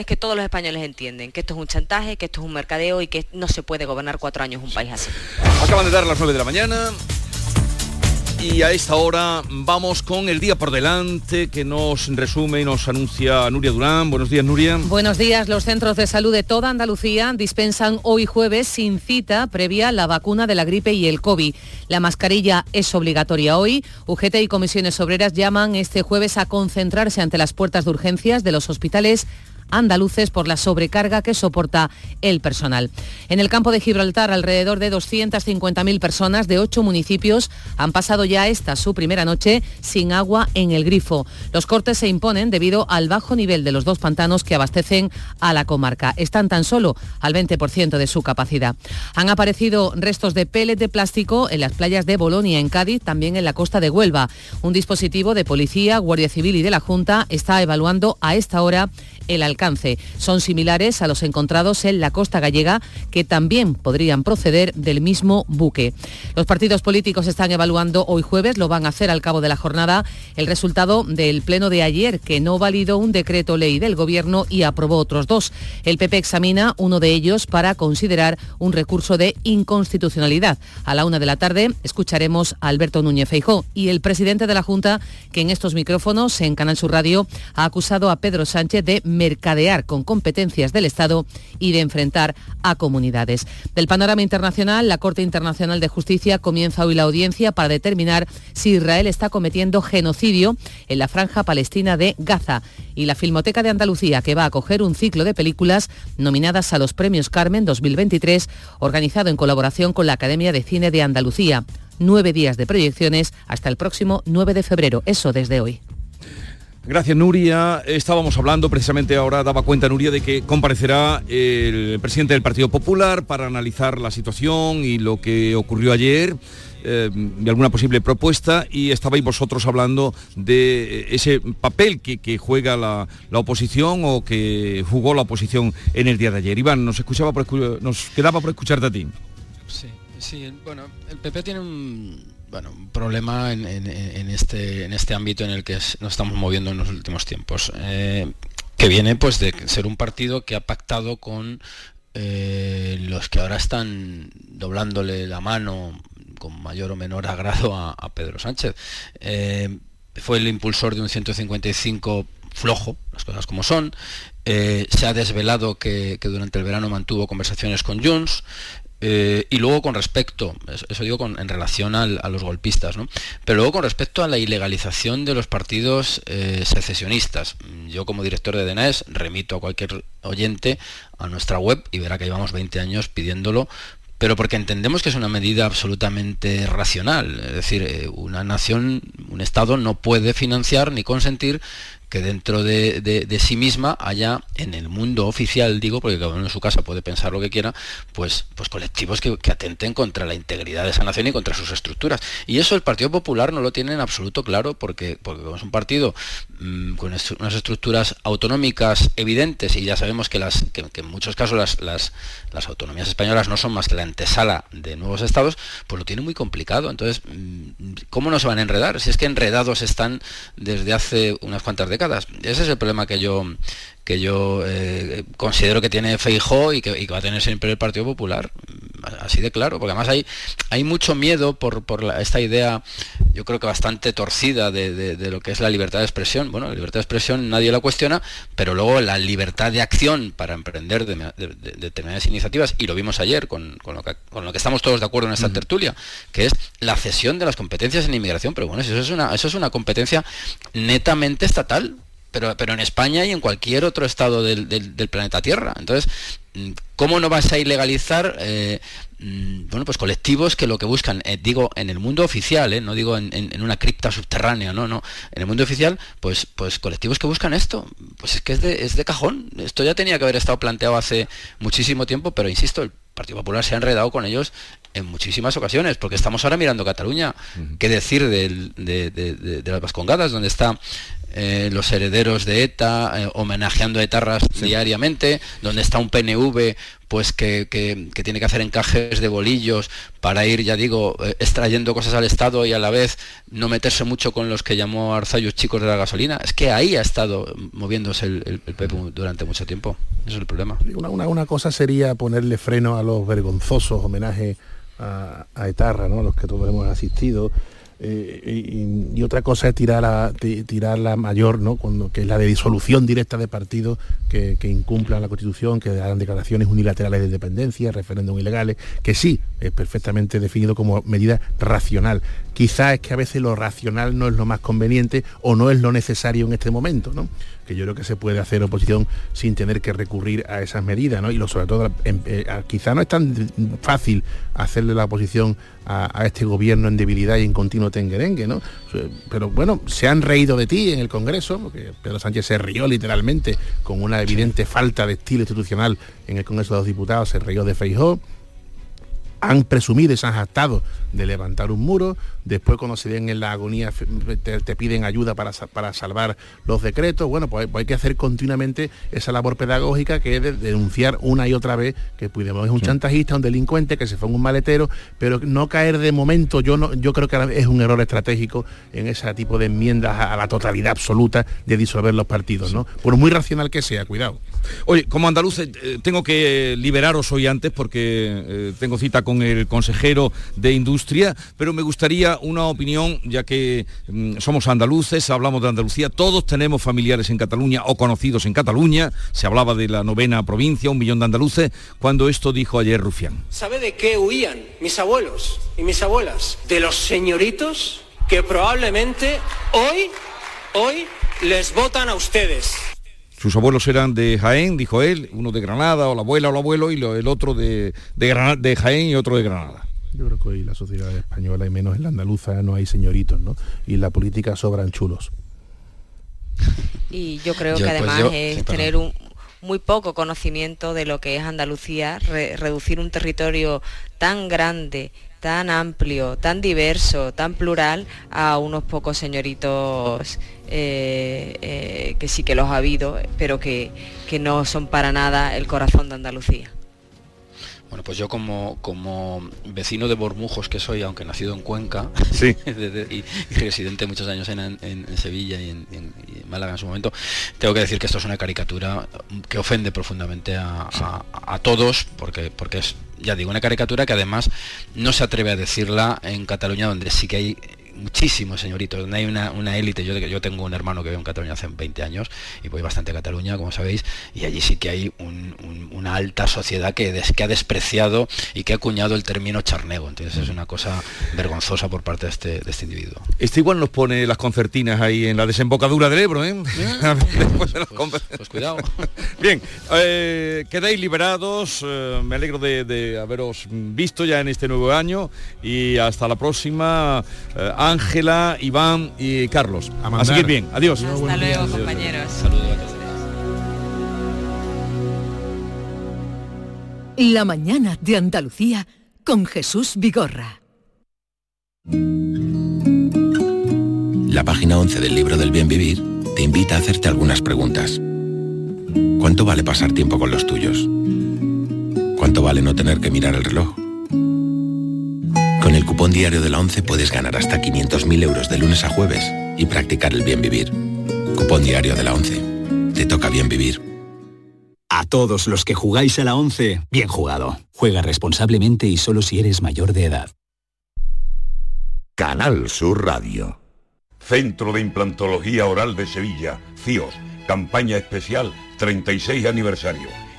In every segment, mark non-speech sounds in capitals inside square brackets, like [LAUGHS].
es que todos los españoles entienden que esto es un chantaje, que esto es un mercadeo y que no se puede gobernar cuatro años un país así. Acaban de dar las 9 de la mañana. Y a esta hora vamos con el día por delante que nos resume y nos anuncia Nuria Durán. Buenos días, Nuria. Buenos días. Los centros de salud de toda Andalucía dispensan hoy jueves sin cita previa la vacuna de la gripe y el COVID. La mascarilla es obligatoria hoy. UGT y comisiones obreras llaman este jueves a concentrarse ante las puertas de urgencias de los hospitales andaluces por la sobrecarga que soporta el personal. En el campo de Gibraltar, alrededor de 250.000 personas de ocho municipios han pasado ya esta su primera noche sin agua en el grifo. Los cortes se imponen debido al bajo nivel de los dos pantanos que abastecen a la comarca. Están tan solo al 20% de su capacidad. Han aparecido restos de pellet de plástico en las playas de Bolonia, en Cádiz, también en la costa de Huelva. Un dispositivo de policía, Guardia Civil y de la Junta está evaluando a esta hora el alcance. Son similares a los encontrados en la costa gallega, que también podrían proceder del mismo buque. Los partidos políticos están evaluando hoy jueves, lo van a hacer al cabo de la jornada, el resultado del pleno de ayer, que no validó un decreto ley del Gobierno y aprobó otros dos. El PP examina uno de ellos para considerar un recurso de inconstitucionalidad. A la una de la tarde escucharemos a Alberto Núñez Feijó y el presidente de la Junta, que en estos micrófonos, en Canal Sur Radio, ha acusado a Pedro Sánchez de mercadear con competencias del Estado y de enfrentar a comunidades. Del panorama internacional, la Corte Internacional de Justicia comienza hoy la audiencia para determinar si Israel está cometiendo genocidio en la franja palestina de Gaza. Y la Filmoteca de Andalucía, que va a acoger un ciclo de películas nominadas a los Premios Carmen 2023, organizado en colaboración con la Academia de Cine de Andalucía. Nueve días de proyecciones hasta el próximo 9 de febrero. Eso desde hoy. Gracias, Nuria. Estábamos hablando precisamente ahora, daba cuenta Nuria de que comparecerá el presidente del Partido Popular para analizar la situación y lo que ocurrió ayer. Eh, de alguna posible propuesta y estabais vosotros hablando de ese papel que, juega la, oposición o que jugó la oposición en el día de ayer. Iván, nos escuchaba nos quedaba por escucharte a ti. Sí, sí, bueno, el PP tiene un bueno, un problema en, este, en este ámbito en el que nos estamos moviendo en los últimos tiempos, eh, que viene pues de ser un partido que ha pactado con eh, los que ahora están doblándole la mano con mayor o menor agrado a, Pedro Sánchez. Eh, fue el impulsor de un 155 flojo, las cosas como son. se ha desvelado que, que, durante el verano mantuvo conversaciones con Junts. Eh, y luego con respecto, eso digo en relación a los golpistas, ¿no? pero luego con respecto a la ilegalización de los partidos eh, secesionistas, yo como director de DNES remito a cualquier oyente a nuestra web y verá que llevamos 20 años pidiéndolo pero porque entendemos que es una medida absolutamente racional. Es decir, eh, una nación, un Estado no puede financiar ni consentir que dentro de, sí misma haya en el mundo oficial, digo, porque cada uno en su casa puede pensar lo que quiera, pues, pues colectivos que, atenten contra la integridad de esa nación y contra sus estructuras. Y eso el Partido Popular no lo tiene en absoluto claro, porque, porque es un partido con unas estructuras autonómicas evidentes, y ya sabemos que, las, que, en muchos casos las, las, las, autonomías españolas no son más que la antesala de nuevos estados, pues lo tiene muy complicado. Entonces, mm, ¿cómo no se van a enredar? Si es que enredados están desde hace unas cuantas décadas ese es el problema que yo que yo eh, considero que tiene Feijó y que, va a tener siempre el Partido Popular, así de claro, porque además hay, hay mucho miedo por, esta idea, yo creo que bastante torcida de, lo que es la libertad de expresión. Bueno, la libertad de expresión nadie la cuestiona, pero luego la libertad de acción para emprender determinadas iniciativas, y lo vimos ayer con, lo que, con, lo que, estamos todos de acuerdo en esta tertulia, que es la cesión de las competencias en inmigración, pero bueno, eso es una, eso es una competencia netamente estatal pero, pero en España y en cualquier otro estado del, planeta Tierra. Entonces, ¿cómo no vas a ilegalizar eh, mm, bueno, pues colectivos que lo que buscan, eh, digo, en el mundo oficial, eh, no digo en, una cripta subterránea, no, no, en el mundo oficial, pues, pues colectivos que buscan esto, pues es que es de, es de cajón. Esto ya tenía que haber estado planteado hace muchísimo tiempo, pero insisto, el Partido Popular se ha enredado con ellos en muchísimas ocasiones, porque estamos ahora mirando Cataluña. ¿Qué decir de, de, las Vascongadas, donde está eh, los herederos de ETA, eh, homenajeando a etarras diariamente, donde está un PNV pues que, tiene que hacer encajes de bolillos para ir, ya digo, eh, extrayendo cosas al Estado y a la vez no meterse mucho con los que llamó Arzayus chicos de la gasolina. Es que ahí ha estado moviéndose el, PP durante mucho tiempo. Eso es el problema. Una, una, cosa sería ponerle freno a los vergonzosos homenajes a, Etarra, ¿no? los que todos hemos asistido eh, y, otra cosa es tirar, a, tirar la mayor, ¿no? Cuando, que es la de disolución directa de partidos que, incumplan la Constitución, que hagan declaraciones unilaterales de independencia, referéndum ilegales, que sí, es perfectamente definido como medida racional. Quizás es que a veces lo racional no es lo más conveniente o no es lo necesario en este momento, ¿no? Que yo creo que se puede hacer oposición sin tener que recurrir a esas medidas, ¿no? Y lo, sobre todo, em, eh, quizá no es tan fácil hacerle la oposición a, este gobierno en debilidad y en continuo tenguerengue, ¿no? Pero bueno, se han reído de ti en el Congreso, porque Pedro Sánchez se rió literalmente con una evidente falta de estilo institucional en el Congreso de los Diputados, se rió de Feijó, han presumido y se han jactado de levantar un muro, después cuando se ven en la agonía te, piden ayuda para, para, salvar los decretos, bueno, pues, hay que hacer continuamente esa labor pedagógica que es denunciar una y otra vez que Puigdemont es un chantajista, un delincuente, que se fue en un maletero, pero no caer de momento, yo, no, yo creo que es un error estratégico en ese tipo de enmiendas a, la totalidad absoluta de disolver los partidos, ¿no? Por muy racional que sea, cuidado. Oye, como andaluz eh, tengo que liberaros hoy antes porque eh, tengo cita con el consejero de Industria, pero me gustaría una opinión, ya que mm, somos andaluces, hablamos de Andalucía, todos tenemos familiares en Cataluña o conocidos en Cataluña, se hablaba de la novena provincia, un millón de andaluces, cuando esto dijo ayer Rufián. ¿Sabe de qué huían mis abuelos y mis abuelas? De los señoritos que probablemente hoy, hoy les votan a ustedes. Sus abuelos eran de Jaén, dijo él, uno de Granada, o la abuela o el abuelo, y el otro de, de, Jaén y otro de Granada. Yo creo que hoy la sociedad española, y menos en la andaluza, no hay señoritos, ¿no? Y en la política sobran chulos. Y yo creo que pues además es tener un, muy poco conocimiento de lo que es Andalucía, reducir un territorio tan grande, tan amplio, tan diverso, tan plural a unos pocos señoritos eh, eh, que sí que los ha habido, pero que, que no son para nada el corazón de Andalucía. Bueno, pues yo como, como vecino de Bormujos que soy, aunque nacido en Cuenca, [LAUGHS] y, residente muchos años en, Sevilla y en, Málaga en su momento, tengo que decir que esto es una caricatura que ofende profundamente a, a todos, porque, porque es, ya digo, una caricatura que además no se atreve a decirla en Cataluña, donde sí que hay muchísimos señoritos, donde hay una, élite, yo, yo tengo un hermano que vive en Cataluña hace 20 años y voy bastante a Cataluña, como sabéis, y allí sí que hay una alta sociedad que, que ha despreciado y que ha acuñado el término charnego, entonces es una cosa vergonzosa por parte de este, de este individuo. Este igual nos pone las concertinas ahí en la desembocadura del Ebro, ¿eh? [LAUGHS] pues, pues, cuidado. [LAUGHS] Bien, eh, quedáis liberados, eh, me alegro de, haberos visto ya en este nuevo año y hasta la próxima. Eh, Ángela, Iván y Carlos. A, seguir bien. Adiós. Hasta luego, compañeros. Saludos a todos. La mañana de Andalucía con Jesús Vigorra. La página 11 del libro del bien vivir te invita a hacerte algunas preguntas. ¿Cuánto vale pasar tiempo con los tuyos? ¿Cuánto vale no tener que mirar el reloj? Con el cupón diario de la 11 puedes ganar hasta 500.000 euros de lunes a jueves y practicar el bien vivir. Cupón diario de la 11. Te toca bien vivir. A todos los que jugáis a la 11, bien jugado. Juega responsablemente y solo si eres mayor de edad. Canal Sur Radio. Centro de Implantología Oral de Sevilla, CIOS. Campaña especial 36 aniversario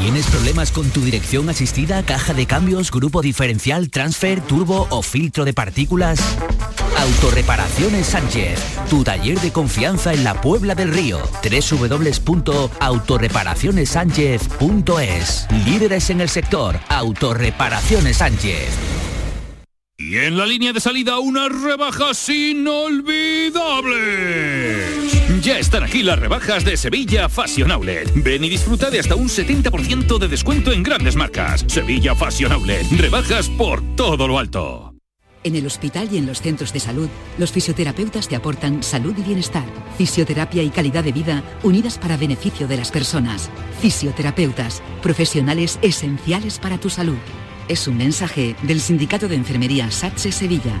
¿Tienes problemas con tu dirección asistida, caja de cambios, grupo diferencial, transfer, turbo o filtro de partículas? Autorreparaciones Sánchez, tu taller de confianza en la Puebla del Río. www.autorreparacionessánchez.es. Líderes en el sector, Autorreparaciones Sánchez. Y en la línea de salida unas rebajas inolvidables. Ya están aquí las rebajas de Sevilla Fashion Outlet. Ven y disfruta de hasta un 70% de descuento en grandes marcas. Sevilla Fashion Outlet. Rebajas por todo lo alto. En el hospital y en los centros de salud, los fisioterapeutas te aportan salud y bienestar, fisioterapia y calidad de vida unidas para beneficio de las personas. Fisioterapeutas, profesionales esenciales para tu salud. Es un mensaje del Sindicato de Enfermería SATSE Sevilla.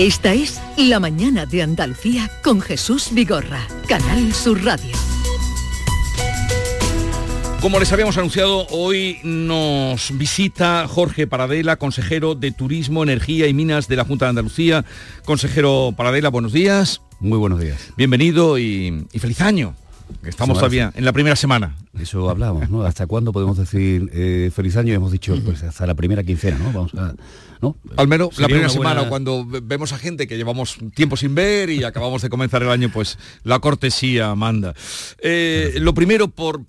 Esta es La Mañana de Andalucía con Jesús Vigorra, Canal Sur Radio. Como les habíamos anunciado, hoy nos visita Jorge Paradela, consejero de Turismo, Energía y Minas de la Junta de Andalucía. Consejero Paradela, buenos días. Muy buenos días. Bienvenido y, feliz año. Estamos todavía en la primera semana. Eso hablamos, ¿no? ¿Hasta cuándo podemos decir eh, feliz año? Hemos dicho, pues hasta la primera quincena, ¿no? Vamos a al menos la primera semana, cuando vemos a gente que llevamos tiempo sin ver y acabamos de comenzar el año, pues la cortesía manda. Eh, lo primero, por,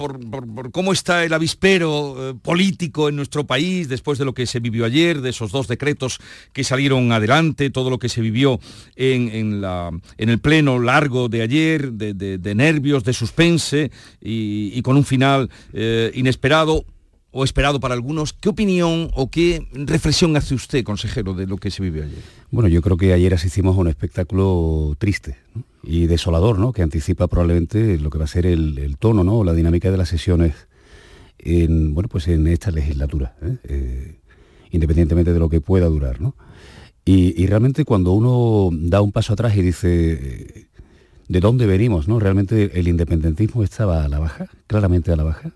cómo está el avispero eh, político en nuestro país después de lo que se vivió ayer, de esos dos decretos que salieron adelante, todo lo que se vivió en, la, en el pleno largo de ayer, de, nervios, de suspense y, con un final eh, inesperado o esperado para algunos. ¿Qué opinión o qué reflexión hace usted, consejero, de lo que se vivió ayer? Bueno, yo creo que ayer asistimos a un espectáculo triste y desolador, ¿no? que anticipa probablemente lo que va a ser el, tono ¿no? la dinámica de las sesiones en, bueno, pues en esta legislatura, ¿eh? Eh, independientemente de lo que pueda durar. ¿no? Y, realmente cuando uno da un paso atrás y dice... ¿De dónde venimos? ¿no? Realmente el independentismo estaba a la baja, claramente a la baja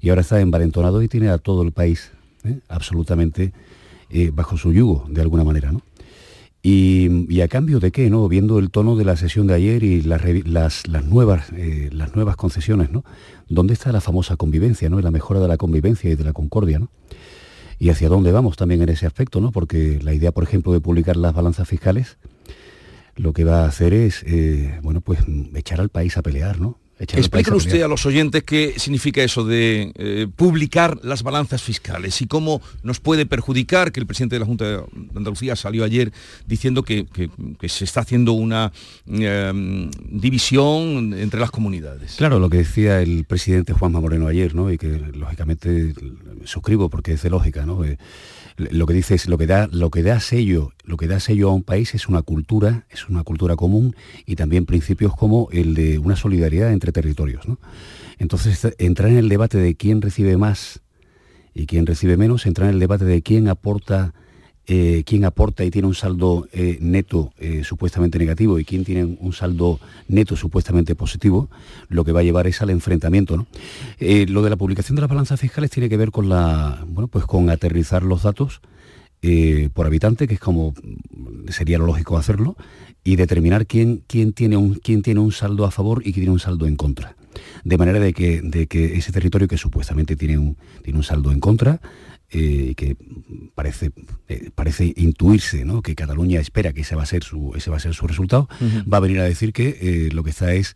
y ahora está envalentonado y tiene a todo el país ¿eh? absolutamente eh, bajo su yugo, de alguna manera. ¿no? Y, a cambio de qué, ¿no? viendo el tono de la sesión de ayer y las, nuevas, eh, las nuevas concesiones, ¿no? ¿dónde está la famosa convivencia ¿no? la mejora de la convivencia y de la concordia? ¿no? Y hacia dónde vamos también en ese aspecto, ¿no? porque la idea, por ejemplo, de publicar las balanzas fiscales, lo que va a hacer es, bueno, pues echar al país a pelear, ¿no? Explíquenos usted a los oyentes qué significa eso de eh, publicar las balanzas fiscales y cómo nos puede perjudicar que el presidente de la Junta de Andalucía salió ayer diciendo que, se está haciendo una em, división entre las comunidades. Claro, lo que decía el presidente Juanma Moreno ayer, ¿no? Y que lógicamente suscribo porque es de lógica, ¿no? Eh, lo que dice es lo que da lo que da sello lo que da sello a un país es una cultura es una cultura común y también principios como el de una solidaridad entre territorios entonces entrar en el debate de quién recibe más y quién recibe menos entrar en el debate de quién aporta eh, quién aporta y tiene un saldo eh, neto eh, supuestamente negativo y quién tiene un saldo neto supuestamente positivo, lo que va a llevar es al enfrentamiento. ¿no? lo de la publicación de las balanzas fiscales tiene que ver con la, bueno, pues con aterrizar los datos por habitante, que es como sería lo lógico hacerlo, y determinar quién, quién, tiene un, quién tiene un saldo a favor y quién tiene un saldo en contra. De manera de que, de que ese territorio que supuestamente tiene un, tiene un saldo en contra, eh, que parece, eh, parece intuirse que Cataluña espera que ese va a ser su, ese va a ser su resultado, va a venir a decir que eh, lo que está es,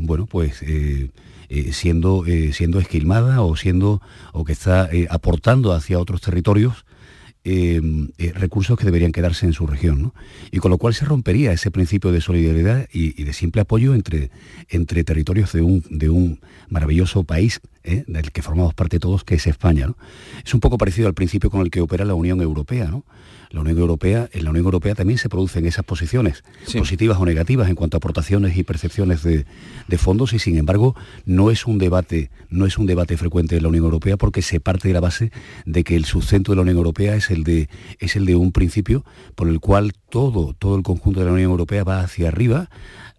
bueno, pues siendo, siendo esquilmada o, siendo, o que está aportando hacia otros territorios recursos que deberían quedarse en su región. Y con lo cual se rompería ese principio de solidaridad y, de simple apoyo entre, entre territorios de un, de un maravilloso país ¿eh? del que formamos parte todos, que es España. ¿no? Es un poco parecido al principio con el que opera la Unión Europea. ¿no? La Unión Europea, en la Unión Europea también se producen esas posiciones, positivas o negativas en cuanto a aportaciones y percepciones de, fondos, y sin embargo no es un debate, no es un debate frecuente en la Unión Europea porque se parte de la base de que el sustento de la Unión Europea es el de, es el de un principio por el cual todo, todo el conjunto de la Unión Europea va hacia arriba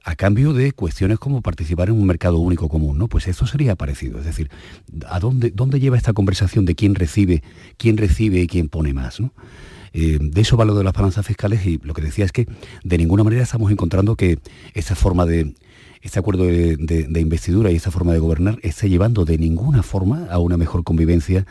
a cambio de cuestiones como participar en un mercado único común, ¿no? Pues esto sería parecido. Es decir, ¿a dónde, dónde lleva esta conversación de quién recibe, quién recibe y quién pone más? Eh, de eso va lo de las balanzas fiscales y lo que decía es que de ninguna manera estamos encontrando que esta forma de, este acuerdo de, investidura y esta forma de gobernar esté llevando de ninguna forma a una mejor convivencia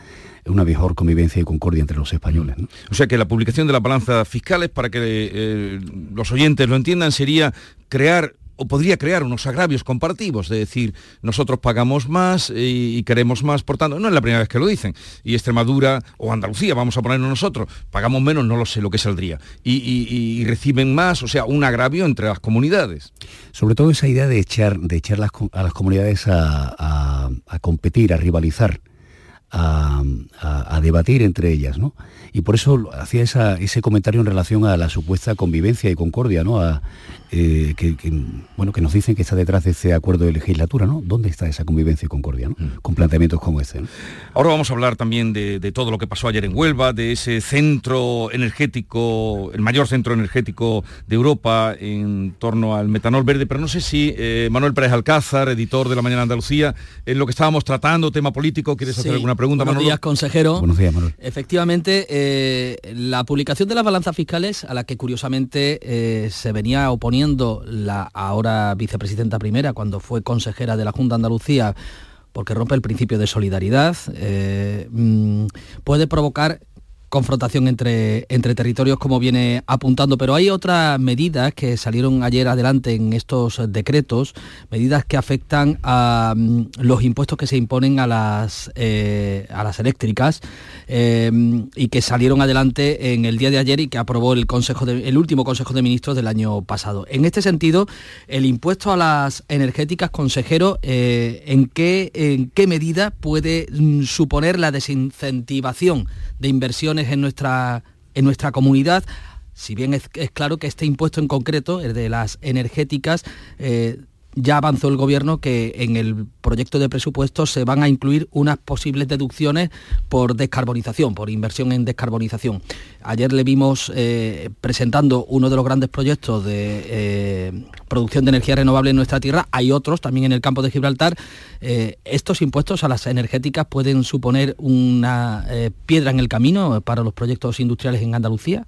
una mejor convivencia y concordia entre los españoles. O sea que la publicación de las balanzas fiscales, para que eh, los oyentes lo entiendan, sería crear o podría crear unos agravios comparativos, de decir, nosotros pagamos más y, queremos más, por tanto, no es la primera vez que lo dicen, y Extremadura o Andalucía, vamos a ponernos nosotros, pagamos menos, no lo sé lo que saldría, y, reciben más, o sea, un agravio entre las comunidades. Sobre todo esa idea de echar, de echar a las comunidades a, competir, a rivalizar, a, debatir entre ellas, ¿no? Y por eso hacía ese comentario en relación a la supuesta convivencia y concordia, ¿no? Eh, que, bueno, que nos dicen que está detrás de ese acuerdo de legislatura, ¿no? ¿Dónde está esa convivencia y concordia, ¿no? Mm. Con planteamientos como este. Ahora vamos a hablar también de, todo lo que pasó ayer en Huelva, de ese centro energético, el mayor centro energético de Europa en torno al metanol verde, pero no sé si eh, Manuel Pérez Alcázar, editor de La Mañana Andalucía, en lo que estábamos tratando, tema político, ¿quieres hacer alguna pregunta, Buenos días, consejero. Buenos días, Manuel. Efectivamente, eh, la publicación de las balanzas fiscales, a la que curiosamente se venía oponiendo la ahora vicepresidenta primera, cuando fue consejera de la Junta de Andalucía, porque rompe el principio de solidaridad, eh, mm, puede provocar confrontación entre, entre territorios como viene apuntando, pero hay otras medidas que salieron ayer adelante en estos decretos, medidas que afectan a mm, los impuestos que se imponen a las, eh, a las eléctricas eh, y que salieron adelante en el día de ayer y que aprobó el, consejo el último Consejo de Ministros del año pasado. En este sentido, el impuesto a las energéticas, consejero, eh, ¿en, qué, ¿en qué medida puede mm, suponer la desincentivación de inversiones en nuestra, en nuestra comunidad. Si bien es, claro que este impuesto en concreto, el de las energéticas, eh, ya avanzó el gobierno que en el proyecto de presupuesto se van a incluir unas posibles deducciones por descarbonización, por inversión en descarbonización. Ayer le vimos eh, presentando uno de los grandes proyectos de eh, producción de energía renovable en nuestra tierra. Hay otros también en el campo de Gibraltar. Eh, ¿Estos impuestos a las energéticas pueden suponer una piedra en el camino para los proyectos industriales en Andalucía?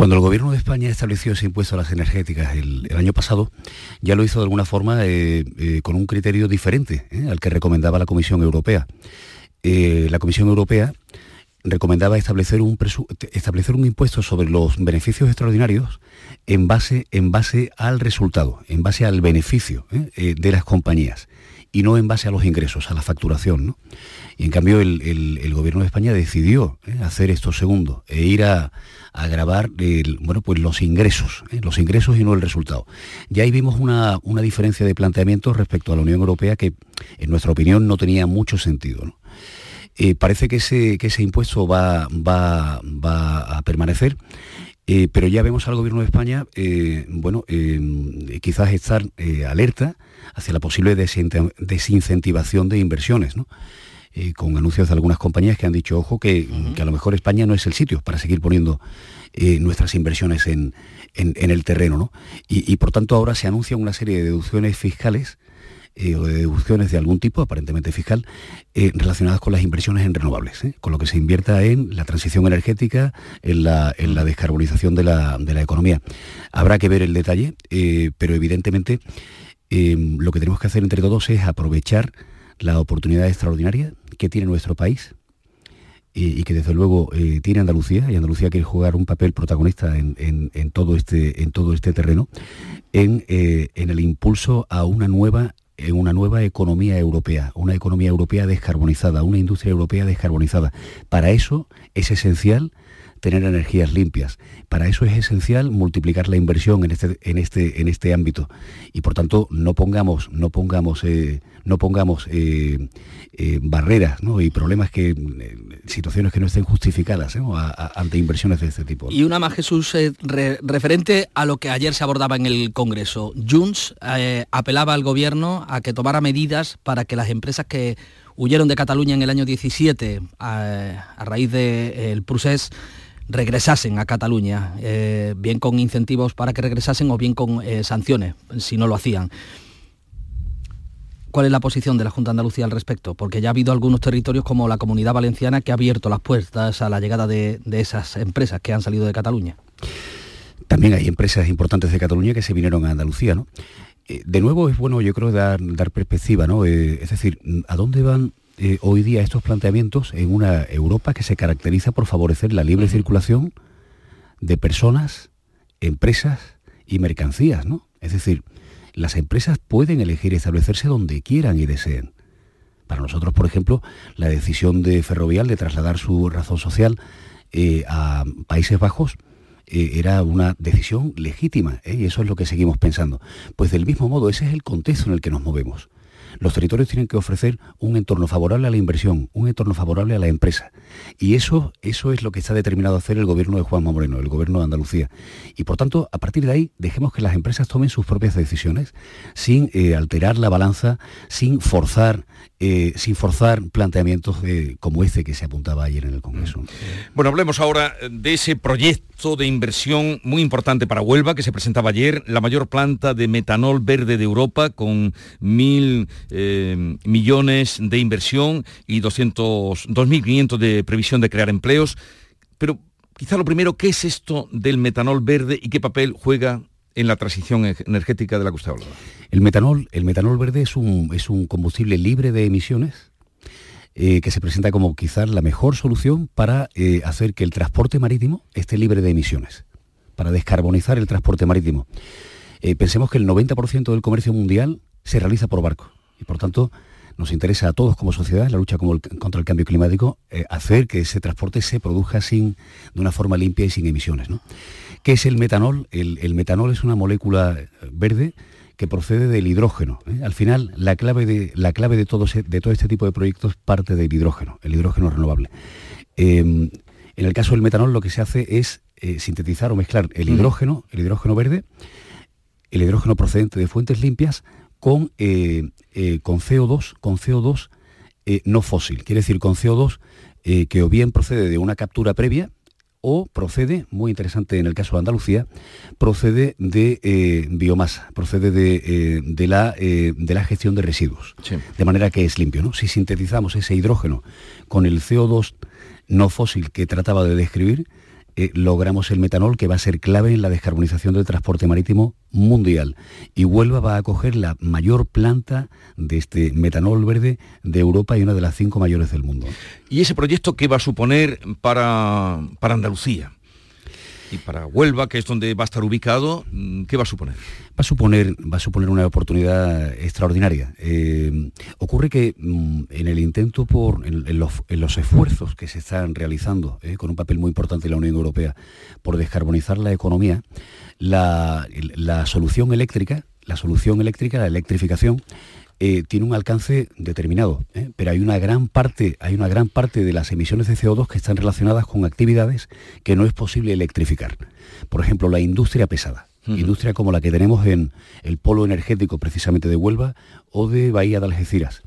Cuando el gobierno de España estableció ese impuesto a las energéticas el, año pasado, ya lo hizo de alguna forma eh, eh, con un criterio diferente eh, al que recomendaba la Comisión Europea. la Comisión Europea recomendaba establecer un, impuesto sobre los beneficios extraordinarios en base al resultado, en base al beneficio de las compañías y no en base a los ingresos, a la facturación. Y en cambio el, gobierno de España decidió hacer esto segundo e ir a, a grabar bueno, pues los ingresos, ¿eh? los ingresos y no el resultado. Ya ahí vimos una, diferencia de planteamiento respecto a la Unión Europea que, en nuestra opinión, no tenía mucho sentido. Eh, parece que ese, que ese impuesto va, va, va a permanecer. Eh, pero ya vemos al gobierno de España, bueno, quizás estar alerta hacia la posible desincentivación de inversiones, ¿no? Eh, con anuncios de algunas compañías que han dicho, ojo, que, a lo mejor España no es el sitio para seguir poniendo eh, nuestras inversiones en, el terreno. ¿no? Y, por tanto ahora se anuncian una serie de deducciones fiscales eh, o de deducciones de algún tipo, aparentemente fiscal, relacionadas con las inversiones en renovables, con lo que se invierta en la transición energética, en la, en la descarbonización de la, de la, economía. Habrá que ver el detalle, pero evidentemente lo que tenemos que hacer entre todos es aprovechar la oportunidad extraordinaria que tiene nuestro país y, que desde luego eh, tiene Andalucía, y Andalucía quiere jugar un papel protagonista en, todo, este, en todo este terreno, en, eh, en, el impulso a una nueva, en una nueva economía europea, una economía europea descarbonizada, una industria europea descarbonizada. Para eso es esencial tener energías limpias. Para eso es esencial multiplicar la inversión en este, en este, en este ámbito. Y por tanto, no pongamos, no pongamos, eh, no pongamos eh, eh, barreras y problemas que, situaciones que no estén justificadas ante inversiones de este tipo. Y una más, Jesús, referente a lo que ayer se abordaba en el Congreso. Junts apelaba al gobierno a que tomara medidas para que las empresas que huyeron de Cataluña en el año 17 a, raíz del procés regresasen a Cataluña, eh, bien con incentivos para que regresasen o bien con eh, sanciones, si no lo hacían. ¿Cuál es la posición de la Junta de Andalucía al respecto? Porque ya ha habido algunos territorios como la Comunidad Valenciana que ha abierto las puertas a la llegada de, esas empresas que han salido de Cataluña. También hay empresas importantes de Cataluña que se vinieron a Andalucía, ¿no? Eh, de nuevo es bueno, yo creo, dar, dar perspectiva, ¿no? es decir, ¿a dónde van eh, hoy día estos planteamientos en una Europa que se caracteriza por favorecer la libre circulación de personas, empresas y mercancías, ¿no? Es decir, las empresas pueden elegir establecerse donde quieran y deseen. Para nosotros, por ejemplo, la decisión de Ferrovial de trasladar su razón social eh, a Países Bajos eh, era una decisión legítima, y eso es lo que seguimos pensando. Pues del mismo modo, ese es el contexto en el que nos movemos. Los territorios tienen que ofrecer un entorno favorable a la inversión, un entorno favorable a la empresa. Y eso, eso es lo que está determinado a hacer el gobierno de Juanma Moreno, el gobierno de Andalucía. Y por tanto, a partir de ahí, dejemos que las empresas tomen sus propias decisiones, sin eh, alterar la balanza, sin forzar eh, sin forzar planteamientos como este que se apuntaba ayer en el Congreso. Mm. Bueno, hablemos ahora de ese proyecto de inversión muy importante para Huelva que se presentaba ayer, la mayor planta de metanol verde de Europa con mil eh, millones de inversión y 200, 2.500 de previsión de crear empleos. Pero quizá lo primero, ¿qué es esto del metanol verde y qué papel juega en la transición energética de la que usted? El metanol, el metanol verde es un, es un combustible libre de emisiones eh, que se presenta como quizás la mejor solución para eh, hacer que el transporte marítimo esté libre de emisiones, para descarbonizar el transporte marítimo. Pensemos que el 90% del comercio mundial se realiza por barco y por tanto nos interesa a todos como sociedad la lucha contra el cambio climático hacer que ese transporte se produzca sin, de una forma limpia y sin emisiones. ¿Qué es el metanol? El, metanol es una molécula verde que procede del hidrógeno. ¿eh? Al final, la clave, de, la clave de, todo, de todo este tipo de proyectos parte del hidrógeno, el hidrógeno renovable. Em, en el caso del metanol lo que se hace es eh, sintetizar o mezclar el hidrógeno, el hidrógeno verde, el hidrógeno procedente de fuentes limpias con, eh, con CO2, con CO2 no fósil, quiere decir con CO2 que o bien procede de una captura previa, o procede, muy interesante en el caso de Andalucía, procede de eh, biomasa, procede de, eh, la, eh, de, la, gestión de residuos, de manera que es limpio. ¿no? Si sintetizamos ese hidrógeno con el CO2 no fósil que trataba de describir, eh, logramos el metanol que va a ser clave en la descarbonización del transporte marítimo mundial. Y Huelva va a acoger la mayor planta de este metanol verde de Europa y una de las cinco mayores del mundo. ¿Y ese proyecto qué va a suponer para, para Andalucía? Y para Huelva, que es donde va a estar ubicado, mm, ¿qué va a suponer? Va a suponer, va a suponer una oportunidad extraordinaria. Eh, ocurre que mm, en el intento por, en, los, esfuerzos que se están realizando, eh, con un papel muy importante de la Unión Europea, por descarbonizar la economía, la, la solución eléctrica, la solución eléctrica, la electrificación, eh, tiene un alcance determinado, ¿eh? pero hay una gran parte, hay una gran parte de las emisiones de CO2 que están relacionadas con actividades que no es posible electrificar. Por ejemplo, la industria pesada. Industria como la que tenemos en el polo energético precisamente de Huelva o de Bahía de Algeciras.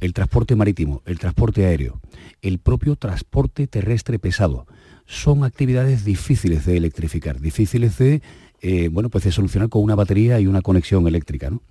El transporte marítimo, el transporte aéreo, el propio transporte terrestre pesado. Son actividades difíciles de electrificar, difíciles de, eh, bueno, pues de solucionar con una batería y una conexión eléctrica. ¿no?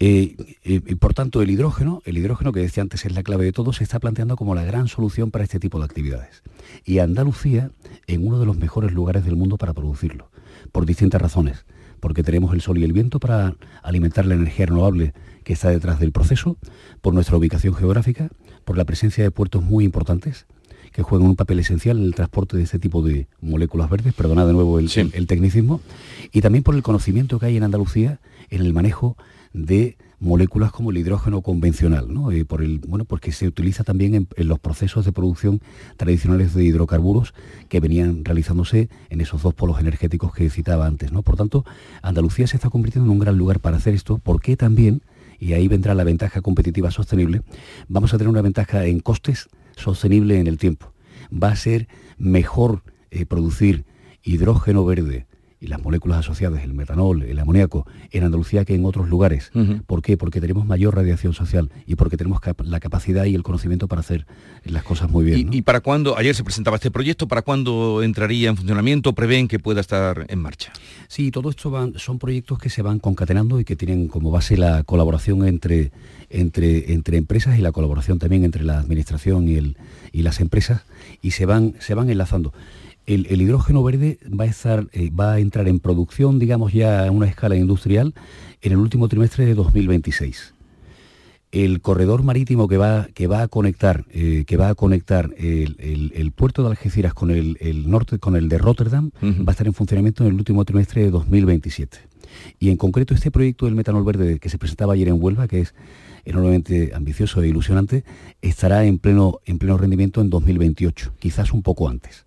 Eh, y por tanto, el hidrógeno, el hidrógeno que decía antes es la clave de todo, se está planteando como la gran solución para este tipo de actividades. Y Andalucía en uno de los mejores lugares del mundo para producirlo, por distintas razones. Porque tenemos el sol y el viento para alimentar la energía renovable que está detrás del proceso, por nuestra ubicación geográfica, por la presencia de puertos muy importantes, que juegan un papel esencial en el transporte de este tipo de moléculas verdes, perdona de nuevo el, el, tecnicismo, y también por el conocimiento que hay en Andalucía en el manejo de moléculas como el hidrógeno convencional, ¿no? Eh, por el, bueno, porque se utiliza también en, los procesos de producción tradicionales de hidrocarburos que venían realizándose en esos dos polos energéticos que citaba antes. ¿no? Por tanto, Andalucía se está convirtiendo en un gran lugar para hacer esto, porque también, y ahí vendrá la ventaja competitiva sostenible, vamos a tener una ventaja en costes sostenible en el tiempo. Va a ser mejor eh, producir hidrógeno verde, y las moléculas asociadas, el metanol, el amoníaco, en Andalucía que en otros lugares. ¿Por qué? Porque tenemos mayor radiación social y porque tenemos la capacidad y el conocimiento para hacer las cosas muy bien. ¿Y, para cuándo, ayer se presentaba este proyecto, para cuándo entraría en funcionamiento? ¿Prevén que pueda estar en marcha? Sí, todo esto van, son proyectos que se van concatenando y que tienen como base la colaboración entre, entre, entre empresas y la colaboración también entre la administración y, el, y las empresas y se van, se van enlazando. El, hidrógeno verde va a, estar, eh, va a entrar en producción, digamos ya a una escala industrial, en el último trimestre de 2026. El corredor marítimo que va, que va a conectar, eh, que va a conectar el, puerto de Algeciras con el, norte, con el de Rotterdam, va a estar en funcionamiento en el último trimestre de 2027. Y en concreto este proyecto del metanol verde que se presentaba ayer en Huelva, que es enormemente ambicioso e ilusionante, estará en pleno, en pleno rendimiento en 2028, quizás un poco antes.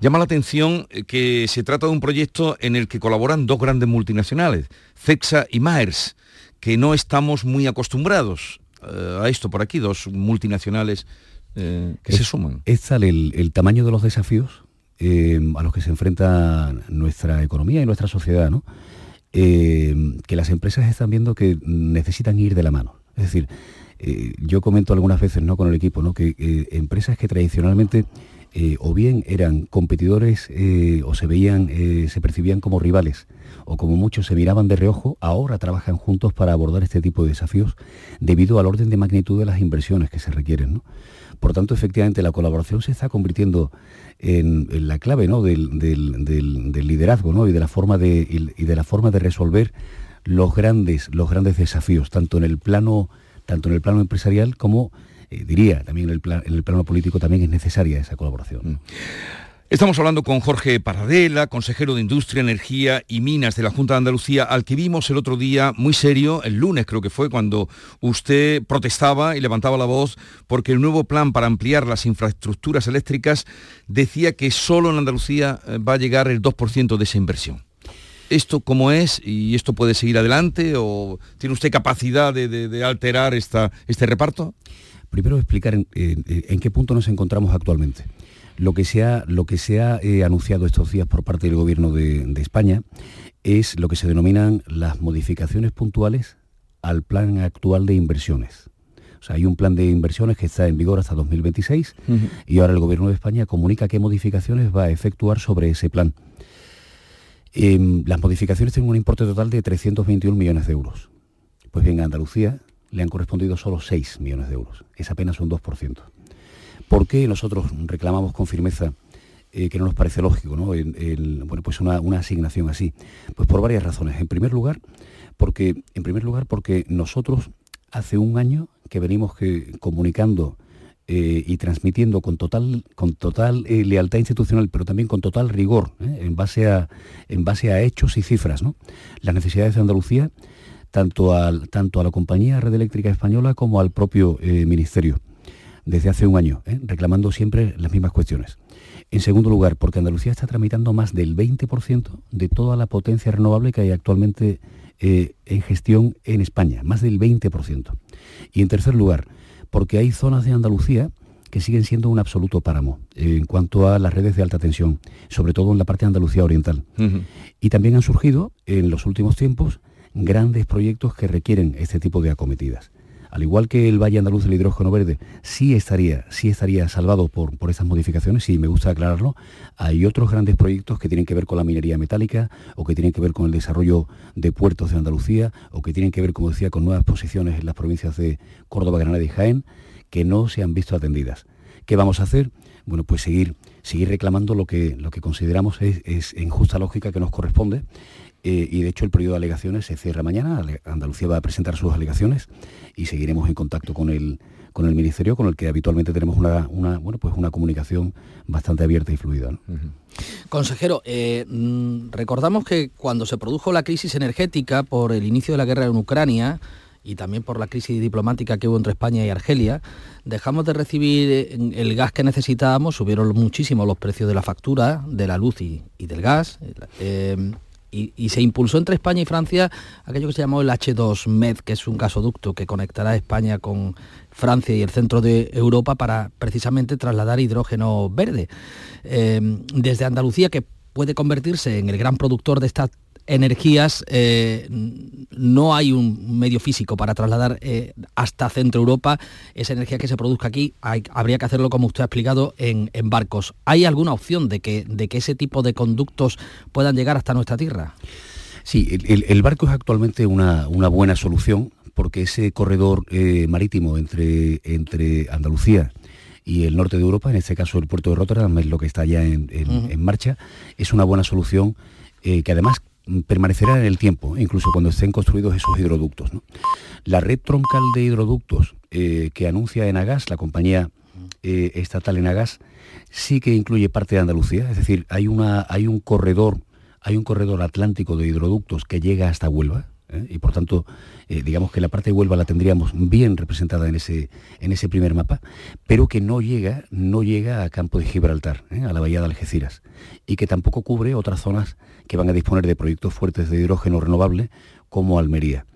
Llama la atención eh, que se trata de un proyecto en el que colaboran dos grandes multinacionales, CEXA y Maers, que no estamos muy acostumbrados eh, a esto por aquí, dos multinacionales eh, que se suman. Es tal el, tamaño de los desafíos a los que se enfrenta nuestra economía y nuestra sociedad, que las empresas están viendo que necesitan ir de la mano. Es decir, yo comento algunas veces ¿no? con el equipo ¿no? que empresas que tradicionalmente eh, o bien eran competidores eh, o se veían, eh, se percibían como rivales o como muchos se miraban de reojo, ahora trabajan juntos para abordar este tipo de desafíos debido al orden de magnitud de las inversiones que se requieren. Por tanto, efectivamente, la colaboración se está convirtiendo en, la clave del, liderazgo y, de la forma de, y de la forma de resolver los grandes, los grandes desafíos, tanto en el plano, tanto en el plano empresarial como eh, diría también en el, en el plano político también es necesaria esa colaboración. Mm. Estamos hablando con Jorge Paradela, consejero de Industria, Energía y Minas de la Junta de Andalucía, al que vimos el otro día muy serio, el lunes creo que fue, cuando usted protestaba y levantaba la voz porque el nuevo plan para ampliar las infraestructuras eléctricas decía que solo en Andalucía eh, va a llegar el 2% de esa inversión. ¿Esto cómo es? ¿Y esto puede seguir adelante? ¿O tiene usted capacidad de, alterar esta, este reparto? Primero explicar en, qué punto nos encontramos actualmente. Lo que se ha, lo que se ha eh, anunciado estos días por parte del Gobierno de, España es lo que se denominan las modificaciones puntuales al plan actual de inversiones. O sea, hay un plan de inversiones que está en vigor hasta 2026 y ahora el Gobierno de España comunica qué modificaciones va a efectuar sobre ese plan. Em, las modificaciones tienen un importe total de 321 millones de euros. Pues bien, Andalucía le han correspondido solo 6 millones de euros. Es apenas un 2%. ¿Por qué nosotros reclamamos con firmeza eh, que no nos parece lógico ¿no? bueno, pues una, asignación así? Pues por varias razones. En primer lugar, porque, en primer lugar, porque nosotros hace un año que venimos comunicando eh, y transmitiendo con total, con total eh, lealtad institucional, pero también con total rigor, en, base a, en base a hechos y cifras, ¿no? las necesidades de Andalucía tanto, al, tanto a la compañía Red Eléctrica Española como al propio eh, Ministerio, desde hace un año, ¿eh? reclamando siempre las mismas cuestiones. En segundo lugar, porque Andalucía está tramitando más del 20% de toda la potencia renovable que hay actualmente eh, en gestión en España, más del 20%. Y en tercer lugar, porque hay zonas de Andalucía que siguen siendo un absoluto páramo en cuanto a las redes de alta tensión, sobre todo en la parte de Andalucía Oriental. Y también han surgido en los últimos tiempos grandes proyectos que requieren este tipo de acometidas. Al igual que el Valle Andaluz del Hidrógeno Verde sí estaría, sí estaría salvado por, por estas modificaciones, y me gusta aclararlo, hay otros grandes proyectos que tienen que ver con la minería metálica o que tienen que ver con el desarrollo de puertos de Andalucía o que tienen que ver, como decía, con nuevas posiciones en las provincias de Córdoba, Granada y Jaén que no se han visto atendidas. ¿Qué vamos a hacer? Bueno, pues seguir, seguir reclamando lo que, lo que consideramos es, es en justa lógica que nos corresponde eh, y de hecho el periodo de alegaciones se cierra mañana. Andalucía va a presentar sus alegaciones y seguiremos en contacto con el, con el Ministerio, con el que habitualmente tenemos una, bueno, pues una comunicación bastante abierta y fluida. Consejero, eh, mm, recordamos que cuando se produjo la crisis energética por el inicio de la guerra en Ucrania, y también por la crisis diplomática que hubo entre España y Argelia, dejamos de recibir eh, el gas que necesitábamos, subieron muchísimo los precios de la factura, de la luz y, del gas. Y, se impulsó entre España y Francia aquello que se llamó el H2Med, que es un gasoducto que conectará España con Francia y el centro de Europa para precisamente trasladar hidrógeno verde. Eh, desde Andalucía, que puede convertirse en el gran productor de esta energías eh, no hay un medio físico para trasladar eh, hasta Centro Europa esa energía que se produzca aquí. habría que hacerlo, como usted ha explicado, en, barcos. ¿Hay alguna opción de que, de que ese tipo de conductos puedan llegar hasta nuestra tierra? Sí, el, barco es actualmente una, buena solución porque ese corredor eh, marítimo entre, entre Andalucía y el norte de Europa, en este caso el puerto de Rotterdam, es lo que está ya en, marcha, es una buena solución que además permanecerá en el tiempo, incluso cuando estén construidos esos hidroductos. La red troncal de hidroductos eh, que anuncia Enagas, la compañía eh, estatal Enagas, sí que incluye parte de Andalucía, es decir, hay, una, hay, un corredor, hay un corredor atlántico de hidroductos que llega hasta Huelva, ¿eh? y por tanto digamos que la parte de Huelva la tendríamos bien representada en ese, en ese primer mapa, pero que no llega, no llega a Campo de Gibraltar, a la bahía de Algeciras, y que tampoco cubre otras zonas que van a disponer de proyectos fuertes de hidrógeno renovable como Almería.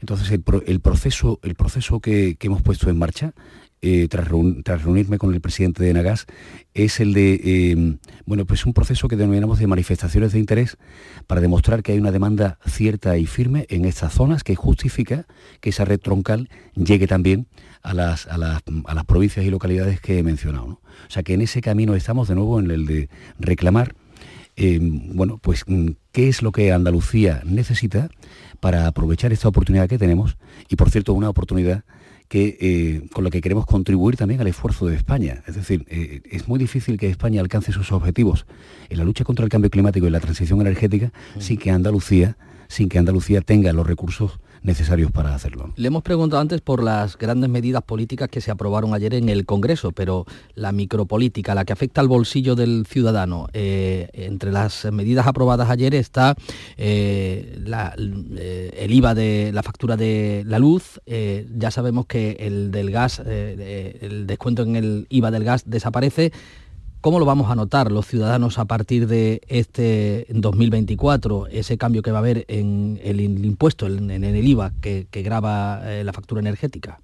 Entonces el, proceso, el proceso que, hemos puesto en marcha, eh, tras, reunirme con el presidente de Nagas, es el de, eh, bueno, pues un proceso que denominamos de manifestaciones de interés para demostrar que hay una demanda cierta y firme en estas zonas que justifica que esa red troncal llegue también a las, a las, provincias y localidades que he mencionado. O sea que en ese camino estamos de nuevo en el de reclamar eh, bueno, pues mm, qué es lo que Andalucía necesita para aprovechar esta oportunidad que tenemos y, por cierto, una oportunidad que, eh, con la que queremos contribuir también al esfuerzo de España. Es decir, eh, es muy difícil que España alcance sus objetivos en la lucha contra el cambio climático y la transición energética sin que Andalucía, sin que Andalucía tenga los recursos necesarios para hacerlo. Le hemos preguntado antes por las grandes medidas políticas que se aprobaron ayer en el Congreso, pero la micropolítica, la que afecta al bolsillo del ciudadano, eh, entre las medidas aprobadas ayer está eh, eh, el IVA de la factura de la luz. ya sabemos que el del gas, el descuento en el IVA del gas desaparece. ¿Cómo lo vamos a notar los ciudadanos a partir de este 2024, ese cambio que va a haber en el, impuesto, en, el IVA que, graba eh, la factura energética?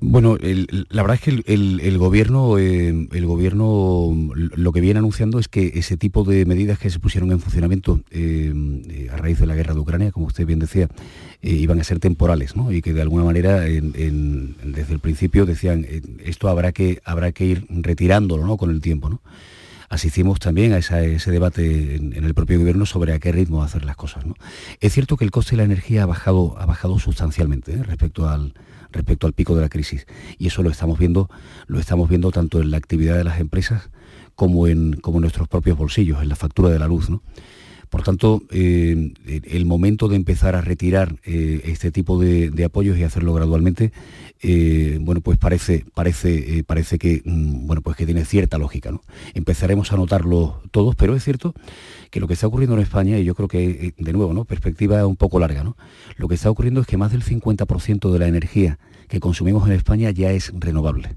Bueno, la verdad es que el, gobierno, eh, el gobierno lo que viene anunciando es que ese tipo de medidas que se pusieron en funcionamiento eh, a raíz de la guerra de Ucrania, como usted bien decía, eh, iban a ser temporales, ¿no? Y que de alguna manera desde el principio decían esto habrá que habrá que ir retirándolo, ¿no? Con el tiempo, ¿no? asistimos también a ese debate en, el propio gobierno sobre a qué ritmo hacer las cosas. ¿no? Es cierto que el coste de la energía ha bajado, ha bajado sustancialmente respecto al, respecto al pico de la crisis. Y eso lo estamos viendo, lo estamos viendo tanto en la actividad de las empresas como en, como nuestros propios bolsillos, en la factura de la luz. Por tanto, eh, el momento de empezar a retirar eh, este tipo de, apoyos y hacerlo gradualmente, eh, bueno, pues parece, parece, parece que, mm, bueno, pues que tiene cierta lógica. ¿no? Empezaremos a notarlo todos, pero es cierto que lo que está ocurriendo en España, y yo creo que, de nuevo, ¿no? perspectiva un poco larga, ¿no? lo que está ocurriendo es que más del 50% de la energía que consumimos en España ya es renovable.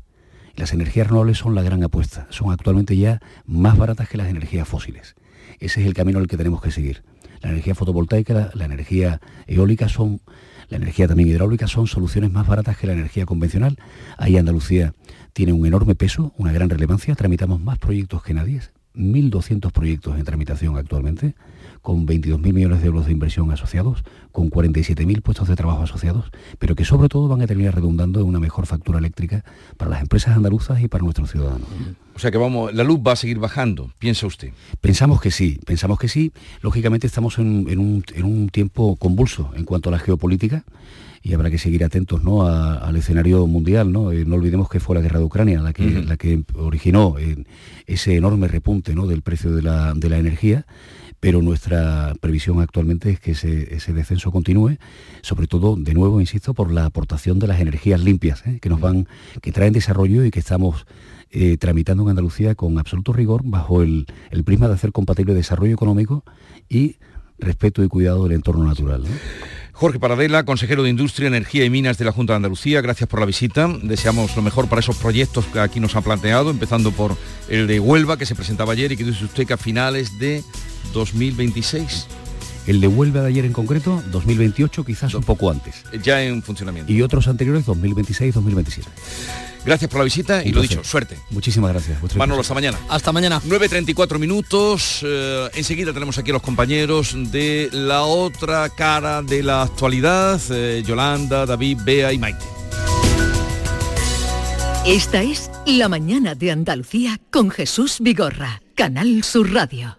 Las energías renovables son la gran apuesta, son actualmente ya más baratas que las energías fósiles. Ese es el camino al que tenemos que seguir. La energía fotovoltaica, la, energía eólica son, la energía también hidráulica son soluciones más baratas que la energía convencional. Ahí Andalucía tiene un enorme peso, una gran relevancia, tramitamos más proyectos que nadie, 1.200 proyectos en tramitación actualmente con 22.000 millones de euros de inversión asociados, con 47.000 puestos de trabajo asociados, pero que sobre todo van a terminar redundando en una mejor factura eléctrica para las empresas andaluzas y para nuestros ciudadanos. O sea que vamos, la luz va a seguir bajando, piensa usted. Pensamos que sí, pensamos que sí. Lógicamente estamos en, un, tiempo convulso en cuanto a la geopolítica y habrá que seguir atentos ¿no? al escenario mundial. ¿no? Eh, no olvidemos que fue la guerra de Ucrania la que, la que originó eh, ese enorme repunte ¿no? del precio de la, de la energía pero nuestra previsión actualmente es que ese, descenso continúe, sobre todo, de nuevo, insisto, por la aportación de las energías limpias, ¿eh? que nos van, que traen desarrollo y que estamos eh, tramitando en Andalucía con absoluto rigor bajo el, prisma de hacer compatible desarrollo económico y respeto y cuidado del entorno natural. Jorge Paradela, consejero de Industria, Energía y Minas de la Junta de Andalucía, gracias por la visita. Deseamos lo mejor para esos proyectos que aquí nos han planteado, empezando por el de Huelva, que se presentaba ayer y que dice usted que a finales de 2026. El de Huelva de ayer en concreto, 2028, quizás un poco antes. Ya en funcionamiento. Y otros anteriores, 2026-2027. Gracias por la visita y lo dicho, suerte. Muchísimas gracias. Manolo, hasta mañana. Hasta mañana. 9.34 minutos. Eh, enseguida tenemos aquí a los compañeros de la otra cara de la actualidad, eh, Yolanda, David, Bea y Maite. Esta es La Mañana de Andalucía con Jesús Vigorra, Canal Sur Radio.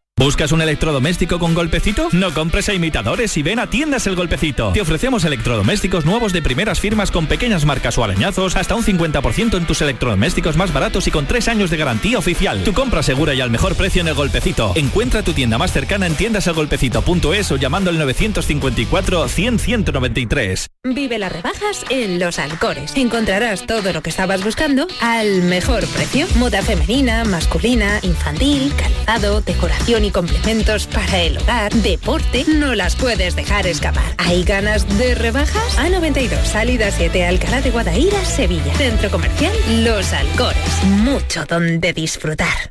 ¿Buscas un electrodoméstico con golpecito? No compres a imitadores y ven a Tiendas El Golpecito. Te ofrecemos electrodomésticos nuevos de primeras firmas con pequeñas marcas o arañazos, hasta un 50% en tus electrodomésticos más baratos y con 3 años de garantía oficial. Tu compra segura y al mejor precio en El Golpecito. Encuentra tu tienda más cercana en tiendaselgolpecito.es o llamando al 954 100 193. Vive las rebajas en Los Alcores. Encontrarás todo lo que estabas buscando al mejor precio. Moda femenina, masculina, infantil, calzado, decoración y complementos para el hogar, deporte, no las puedes dejar escapar. ¿Hay ganas de rebajas? A92, salida 7, Alcalá de Guadaira, Sevilla. Centro Comercial Los Alcores. Mucho donde disfrutar.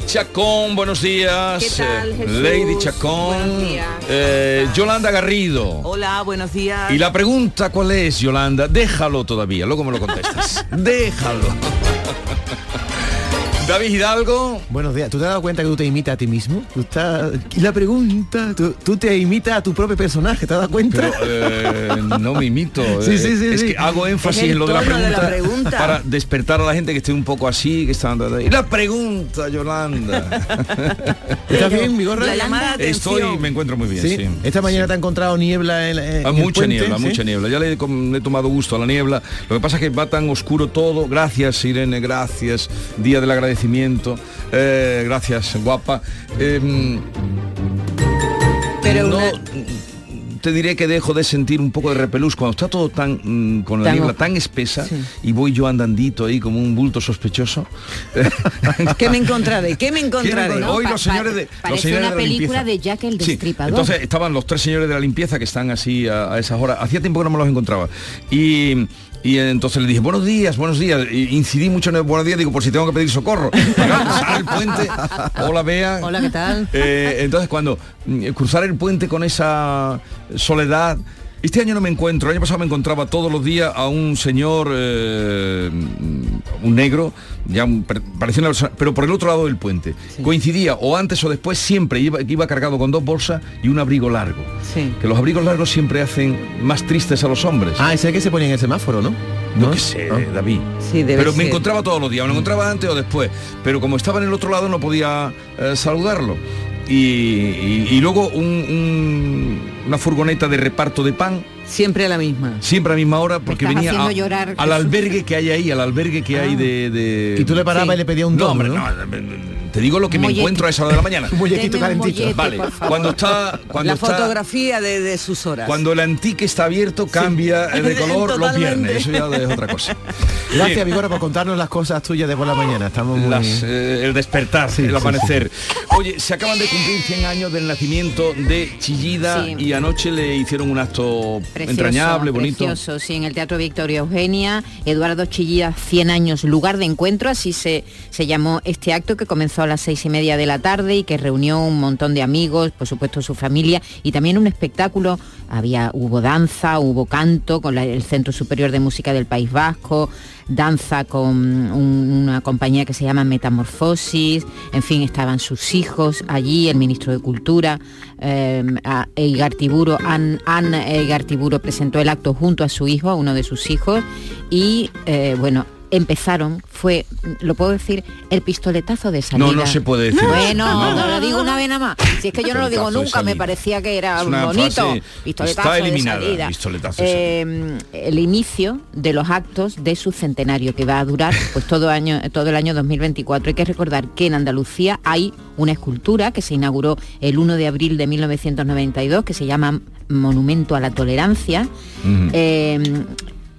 Chacón, buenos días. ¿Qué tal, Eh, Jesús? Lady Chacón. Buenos días. eh, Yolanda Garrido. Hola, buenos días. Y la pregunta cuál es, Yolanda, déjalo todavía, luego me lo contestas. [LAUGHS] déjalo. David Hidalgo. Buenos días. ¿Tú te has dado cuenta que tú te imitas a ti mismo? Tú estás... Y la pregunta, tú, tú te imitas a tu propio personaje, ¿te has dado cuenta? Pero eh, no me imito. [LAUGHS] Sí, eh, sí, sí, es sí. que hago énfasis en lo de la, de pregunta, la pregunta. para despertar a la gente que esté un poco así, que está y la pregunta, Yolanda. [LAUGHS] ¿Estás bien, Vigorra? La de Estoy, me encuentro muy bien, ¿Sí? sí. Esta mañana te ha encontrado niebla en, en Ah, el mucha puente, niebla, ¿sí? mucha niebla. Ya le he, com- le he tomado gusto a la niebla. Lo que pasa es que va tan oscuro todo. Gracias, Irene, gracias. Día del agradecimiento. Eh, gracias, guapa. Em, Pero no, una- te diré que dejo de sentir un poco de repelús cuando está todo tan mm, con la Tan niebla o- tan espesa y voy yo andandito ahí como un bulto sospechoso. [LAUGHS] ¿Qué me encontraré? ¿Qué me encontraré? ¿Quién Hoy Pa- los señores de los señores una de la película de Jack el Sí, Destripador. entonces estaban los tres señores de la limpieza que están así a, a esas horas. Hacía tiempo que no me los encontraba. Y, y entonces le dije, buenos días, buenos días. Y incidí mucho en el buenos días, digo, por si tengo que pedir socorro. Cruzar el puente. [LAUGHS] Hola, Bea. Hola, ¿qué tal? Eh, entonces cuando mm, cruzar el puente con esa soledad este año no me encuentro, el año pasado me encontraba todos los días a un señor, eh, un negro, ya un- parecía una persona, pero por el otro lado del puente. Coincidía o antes o después siempre iba, iba cargado con dos bolsas y un abrigo largo. Sí. Que los abrigos largos siempre hacen más tristes a los hombres. Ah, ese que se ponía en el semáforo, ¿no? No, que sé, David. Sí, debe pero me ser. encontraba todos los días, me lo encontraba antes o después. Pero como estaba en el otro lado no podía eh, saludarlo. Y, y- y luego un- un- una furgoneta de reparto de pan, Siempre a la misma. siempre a la misma hora, porque venía haciendo a- llorar, al albergue que hay ahí, al albergue que hay de, de- Y tú le parabas y le pedías un No, tono, hombre, ¿no? no, Te digo lo que me encuentro a esa hora de la mañana. [LAUGHS] un molletito calentito. vale. Cuando está cuando la fotografía de, de, sus horas. Cuando el antique está abierto cambia [LAUGHS] de color los viernes. Eso ya es otra cosa. [LAUGHS] Gracias, Vigora, por contarnos las cosas tuyas de por la mañana. Estamos muy... Eh, el despertar, el amanecer. Oye, se acaban de cumplir 100 años del nacimiento de Chillida y anoche le hicieron un acto entrañable, bonito. Precioso, sí, en el Teatro Victoria Eugenia, Eduardo Chillida, 100 años, lugar de encuentro, así se, se llamó este acto que comenzó a las seis y media de la tarde y que reunió un montón de amigos, por supuesto su familia, y también un espectáculo, había, hubo danza, hubo canto con el Centro Superior de Música del País Vasco, danza con una compañía que se llama Metamorfosis, en fin, estaban sus hijos allí, el ministro de Cultura, eh, Eigar Tiburo presentó el acto junto a su hijo, a uno de sus hijos, y eh, bueno, empezaron fue, lo puedo decir, el pistoletazo de salida. No, no se puede decir. Bueno, no, lo digo una vez nada más. Si es que yo no lo digo nunca, me parecía que era bonito. Pistoletazo está eliminada, de salida. Pistoletazo eh, el inicio de los actos de su centenario, que va a durar pues todo, año, todo el año 2024. Hay que recordar que en Andalucía hay una escultura que se inauguró el 1 de abril de 1992, que se llama Monumento a la Tolerancia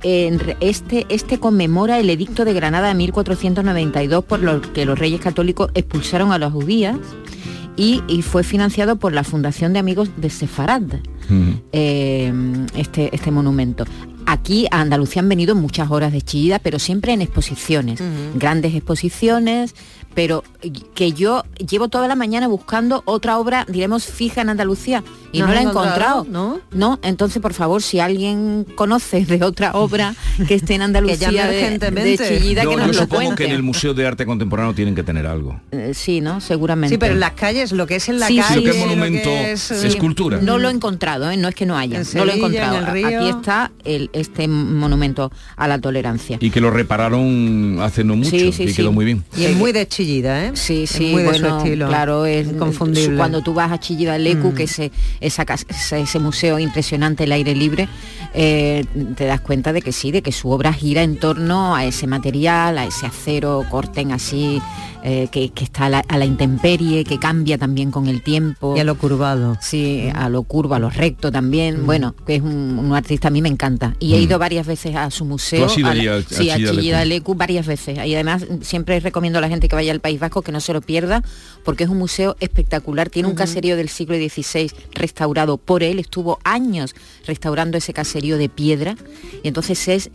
este, este conmemora el edicto de Granada de 1492 por lo que los reyes católicos expulsaron a los judías y, fue financiado por la Fundación de Amigos de Sefarad, eh, este, este monumento. Aquí a Andalucía han venido muchas horas de chillida, pero siempre en exposiciones, grandes exposiciones, pero que yo llevo toda la mañana buscando otra obra, diremos, fija en Andalucía y no, la he encontrado. ¿no? no, entonces por favor, si alguien conoce de otra [LAUGHS] obra que esté en Andalucía de, de, Chillida, que nos yo lo supongo que en el Museo de Arte Contemporáneo tienen que tener algo. Eh, sí, ¿no? Seguramente. Sí, pero en las calles, lo que es en la calle... Sí, lo que es monumento, escultura. No lo he encontrado, ¿eh? no es que no haya, no lo he encontrado. Aquí está el, este monumento a la tolerancia. Y que lo repararon hace no mucho y quedó muy bien. Y es muy de Chillida, ¿eh? Sí, sí, muy bueno, estilo. claro, es confundible. Cuando tú vas a Chillida Lecu, mm. que ese, esa, ese museo impresionante, el aire libre, eh, te das cuenta de que sí, de que su obra gira en torno a ese material, a ese acero, corten así eh, que, está a la, intemperie, que cambia también con el tiempo. Y a lo curvado. Sí, a lo curvo, a lo recto también. Mm. Bueno, que es un, artista, a mí me encanta. Y he mm. ido varias veces a su museo. sí, a Chillida Lecu varias veces. Y además siempre recomiendo a la gente que vaya al País Vasco que no se lo pierda, porque es un museo espectacular. Tiene un caserío del siglo XVI restaurado por él. Estuvo años restaurando ese caserío de piedra. Y entonces es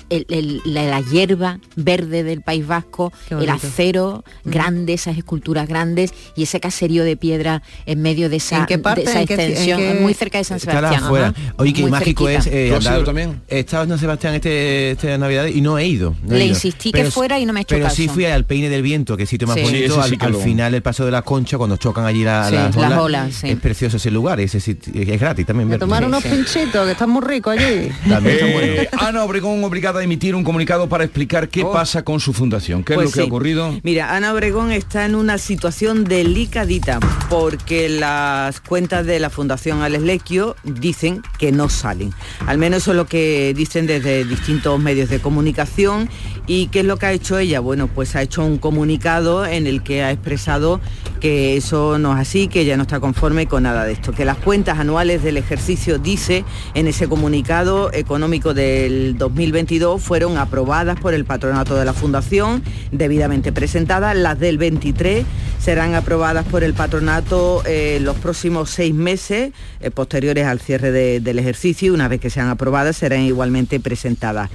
la, hierba verde del País Vasco, el acero grande de esas esculturas grandes y ese caserío de piedra en medio de esa, esa extensión, muy cerca de San Sebastián. Oye, qué mágico es eh, también? He estado en San Sebastián este, este Navidad y no he ido. Le insistí que fuera y no me he hecho Pero sí fui al Peine del Viento, que es sitio más bonito, al, final el paso de la concha, cuando chocan allí la, las, olas, Es precioso ese lugar, ese es gratis también. Me tomar unos pinchitos, que están muy ricos allí. Eh, Ana Obregón obligada a emitir un comunicado para explicar qué oh. pasa con su fundación, qué es pues lo que ha ocurrido. Mira, Ana Obregón está en una situación delicadita porque las cuentas de la Fundación Aleslequio dicen que no salen. Al menos eso es lo que dicen desde distintos medios de comunicación. ¿Y qué es lo que ha hecho ella? Bueno, pues ha hecho un comunicado en el que ha expresado que eso no es así, que ella no está conforme con nada de esto, que las cuentas anuales del ejercicio, dice en ese comunicado económico del 2022, fueron aprobadas por el patronato de la Fundación, debidamente presentadas, las del 23 serán aprobadas por el patronato en los próximos seis meses, eh, posteriores al cierre del ejercicio, una vez que sean aprobadas serán igualmente presentadas.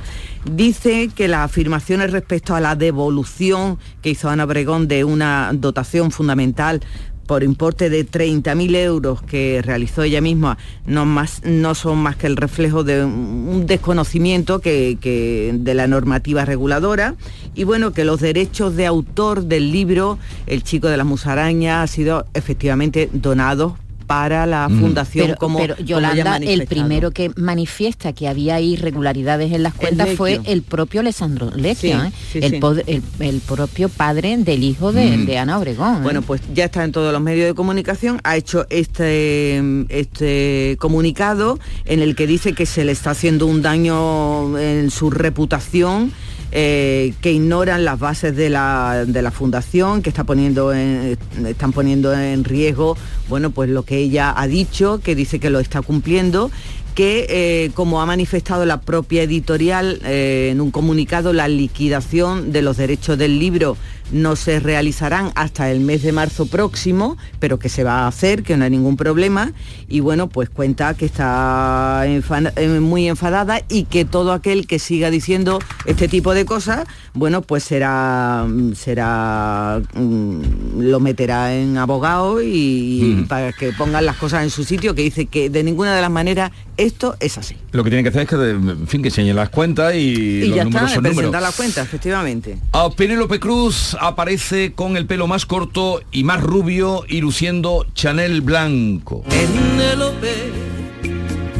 Dice que las afirmaciones respecto a la devolución que hizo Ana Obregón de una dotación fundamental por importe de 30.000 euros que realizó ella misma no, más, no son más que el reflejo de un desconocimiento que, de la normativa reguladora. Y bueno, que los derechos de autor del libro El chico de las musarañas ha sido efectivamente donados para la fundación pero, como pero Yolanda el primero que manifiesta que había irregularidades en las cuentas fue el propio Alessandro Lecchio ¿eh? el, propio padre del hijo de, mm. Ana Obregón ¿eh? bueno pues ya está en todos los medios de comunicación ha hecho este este comunicado en el que dice que se le está haciendo un daño en su reputación eh, que ignoran las bases de la, de la fundación, que está poniendo están poniendo en riesgo, bueno, pues lo que ella ha dicho, que dice que lo está cumpliendo que, eh, como ha manifestado la propia editorial eh, en un comunicado, la liquidación de los derechos del libro no se realizarán hasta el mes de marzo próximo, pero que se va a hacer, que no hay ningún problema. Y bueno, pues cuenta que está eh, muy enfadada y que todo aquel que siga diciendo este tipo de cosas, bueno, pues será, será mm, lo meterá en abogado y, para que pongan las cosas en su sitio, que dice que de ninguna de las maneras esto es así. Lo que tiene que hacer es que, en fin, que enseñen las cuentas y, los ya números está, son presentar las cuentas, efectivamente. A Penélope Cruz aparece con el pelo más corto y más rubio y luciendo Chanel blanco. Penélope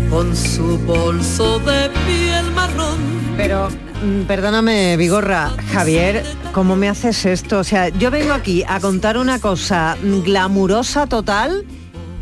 con su bolso de piel marrón. Pero mm, perdóname, Vigorra, Javier, ¿cómo me haces esto? O sea, yo vengo aquí a contar una cosa glamurosa total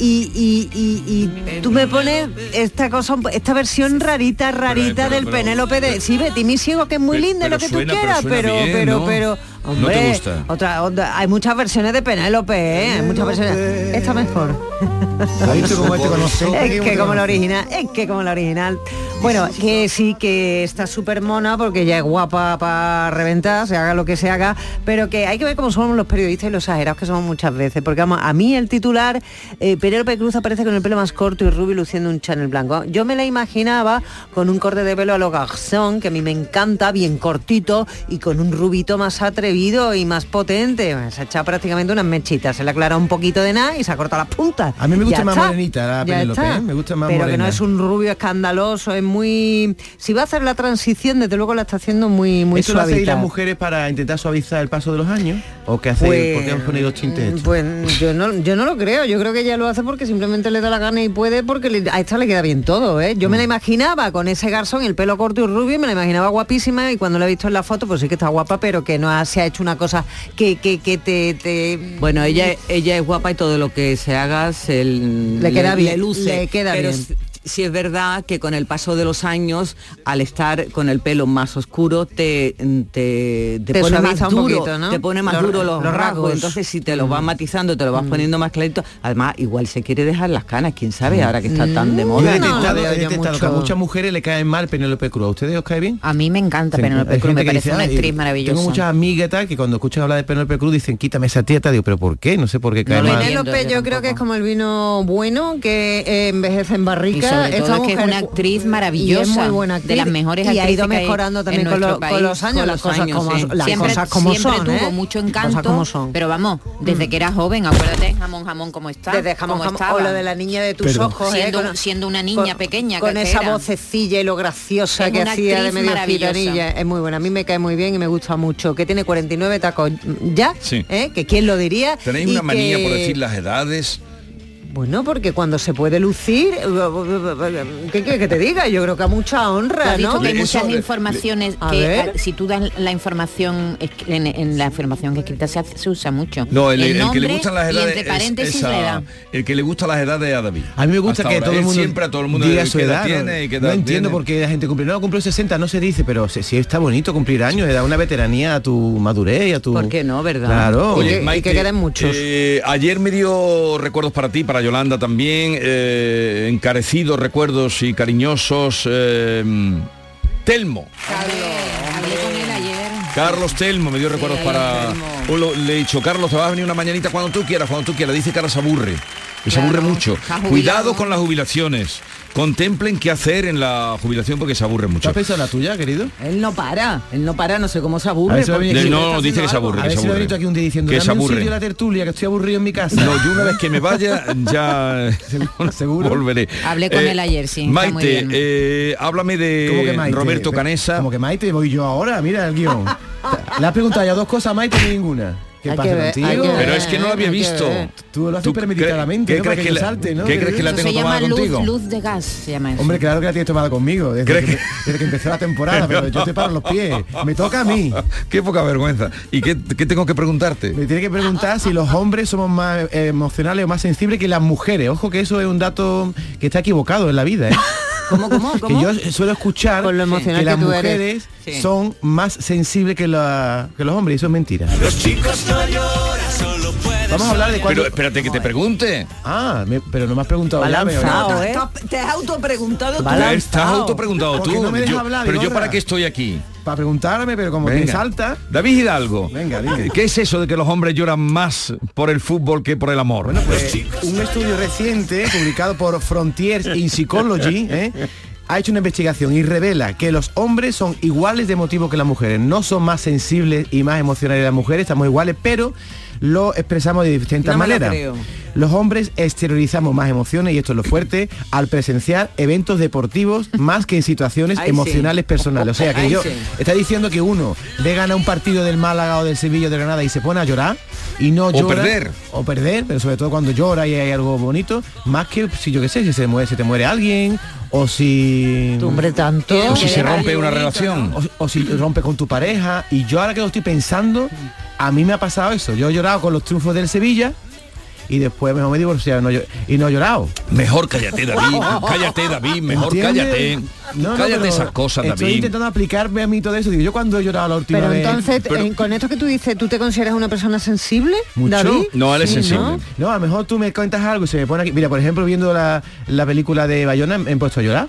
y, tú me pones esta cosa, esta versión rarita, rarita del Penélope de... Sí, Betty, mi ciego, que es muy linda, lo que tú quieras, pero, pero, pero, Hombre, Otra, hay muchas versiones de Penélope, ¿eh? Hay muchas versiones. Esta mejor. [LAUGHS] es que como la original, es que como la original. Bueno, que sí, que está súper mona porque ya es guapa para reventar, se haga lo que se haga, pero que hay que ver cómo somos los periodistas y los exagerados que somos muchas veces. Porque vamos, a mí el titular, eh, Penélope Cruz aparece con el pelo más corto y rubio luciendo un chanel blanco. Yo me la imaginaba con un corte de pelo a lo garzón, que a mí me encanta, bien cortito y con un rubito más atrevido y más potente. Se ha echado prácticamente unas mechitas, se le aclara un poquito de nada y se ha cortado las puntas. A mí me gusta más morenita la Penélope, ¿eh? me gusta más Pero que no es un rubio escandaloso, es muy... Si va a hacer la transición, desde luego la está haciendo muy, muy ¿Eso lo las mujeres para intentar suavizar el paso de los años? ¿O qué hacéis? Pues, ¿Por qué han ponido tintes Pues yo no, yo no lo creo, yo creo que ella lo hace porque simplemente le da la gana y puede porque a esta le queda bien todo, ¿eh? Yo me la mm. imaginaba con ese garzón, el pelo corto y rubio, me la imaginaba guapísima y cuando la he visto en la foto, pues sí que está guapa, pero que no ha, se ha hecho una cosa que, que, que te, Bueno, ella, ella es guapa y todo lo que se haga se le queda bien, luce. Le queda bien si es verdad que con el paso de los años, al estar con el pelo más oscuro, te, te, pone más duro, te pone más duro los, rasgos. Entonces, si te lo vas mm. matizando, te lo vas mm. poniendo más clarito, además, igual se quiere dejar las canas, quién sabe, ahora que está tan de moda. a muchas mujeres le caen mal Penélope Cruz. ¿A ustedes os cae bien? A mí me encanta Penélope Cruz, me parece una actriz maravillosa. Tengo muchas amigas tal, que cuando escuchan hablar de Penélope Cruz dicen, quítame esa tieta, digo, pero ¿por qué? No sé por qué cae mal. Penélope yo creo que es como el vino bueno, que eh, envejece en barrica una actriz maravillosa, muy buena de las mejores actrices. Y ha ido mejorando también con, los años, las cosas como, las siempre, cosas como siempre son. tuvo ¿eh? mucho encanto, pero vamos, desde mm. que era joven, acuérdate, jamón, jamón, como está. Desde jamón, jamón o lo de la niña de tus ojos. ¿eh? Siendo, una niña pequeña. Con esa vocecilla y lo graciosa que hacía de medio gitanilla. Es muy buena, a mí me cae muy bien y me gusta mucho. Que tiene 49 tacos ya, ¿eh? que quién lo diría. Tenéis una manía por decir las edades bueno, porque cuando se puede lucir, ¿qué quieres que te diga? Yo creo que a mucha honra, ¿no? Que hay muchas informaciones que si tú das la información en, la información escrita se, se usa mucho. No, el, que le gustan las edades entre paréntesis El que le gusta las edades a David. A mí me gusta que todo el mundo siempre a todo el mundo diga su edad. Tiene, no, no entiendo por qué la gente cumple. No, cumple 60, no se dice, pero si, está bonito cumplir años, le da una veteranía a tu madurez y a tu. ¿Por qué no, verdad? Claro. Oye, y que queden muchos. Eh, ayer me dio recuerdos para ti, para Yolanda también, eh, encarecidos recuerdos y cariñosos. Eh, Telmo. Carlos Telmo me dio recuerdos para... le he dicho, Carlos, te vas a venir una mañanita cuando tú quieras, cuando tú quieras. Dice que ahora se aburre. Que se aburre mucho. Cuidado con las jubilaciones contemplen qué hacer en la jubilación porque se aburre mucho. ¿Has pensado la tuya, querido? Él no para, él no para, no sé cómo se aburre. no, dice que se aburre. A ver si lo aquí un día diciendo, que se aburre. Un la tertulia, que estoy aburrido en mi casa. No, yo una vez que me vaya, ya [LAUGHS] seguro, volveré. Hablé con eh, él ayer, sí. Maite, eh, háblame de Roberto Canesa. Como que Maite, voy yo ahora, mira el guion. [LAUGHS] Le has preguntado ya dos cosas, Maite, ni ninguna. ¿Qué pasa contigo? Pero es que no lo había visto. Tú lo haces premeditadamente, ¿Qué, crees que, la, salte, ¿no? ¿Qué crees que la tengo tomada contigo? Luz de gas se llama eso. Hombre, claro que la tienes tomada conmigo, desde, que, [LAUGHS] desde que empezó la temporada, pero yo te paro los pies. Me toca a mí. [LAUGHS] Qué poca vergüenza. ¿Y qué, qué tengo que preguntarte? Me tiene que preguntar si los hombres somos más emocionales o más sensibles que las mujeres. Ojo que eso es un dato que está equivocado en la vida, ¿eh? [LAUGHS] ¿Cómo, cómo, Que cómo? yo suelo escuchar Con lo emocional que las que tú eres. mujeres Sí. son más sensibles que, la- que los hombres, y eso es mentira. Los chicos no Vamos a hablar de cuándo... Pero espérate que te pregunte. Ah, me- pero no me has preguntado ya, me- Lanzado, ¿eh? Te- Te has autopreguntado tú. Te estás autopreguntado tú. no me dejas Yo- hablar, pero yo Vigorra. para qué estoy aquí. Para preguntarme, pero como te Venga. salta... David Hidalgo. Venga, dime. ¿Qué es eso de que los hombres lloran más por el fútbol que por el amor? Bueno, pues un estudio reciente publicado por Frontiers in Psychology [LAUGHS] ¿eh? ha hecho una investigación y revela que los hombres son iguales de emotivos que las mujeres. No son más sensibles y más emocionales las mujeres, estamos iguales, pero lo expresamos de distintas No me lo maneras. Los hombres exteriorizamos más emociones, y esto es lo fuerte, al presenciar eventos deportivos más que en situaciones Ay, sí. emocionales personales. O sea que Ay, yo sí. está diciendo que uno ve ganar un partido del Málaga o del Sevilla o de Granada y se pone a llorar y no O llora perder. o perder, pero sobre todo cuando llora y hay algo bonito, más que si yo qué sé, si se muere, se te muere alguien o si hombre, tanto. O si se rompe una relación. o, o si rompe con tu pareja y yo ahora que lo estoy pensando, a mí me ha pasado eso. Yo he llorado con los triunfos del Sevilla y después mejor me he divorciado y no, he- y no he llorado. Mejor cállate, David. Cállate, David. Mejor ¿Entiendes? cállate. No, no, cállate pero esas cosas, Estoy David. intentando aplicarme a mí todo eso. Digo, yo cuando he llorado la última Pero vez. entonces, Pero- eh, con esto que tú dices, ¿tú te consideras una persona sensible, Mucho. David? No, él es Sí, sensible. ¿no? No, a lo mejor tú me cuentas algo y se me pone aquí. Mira, por ejemplo, viendo la, la película de Bayona, me he puesto a llorar.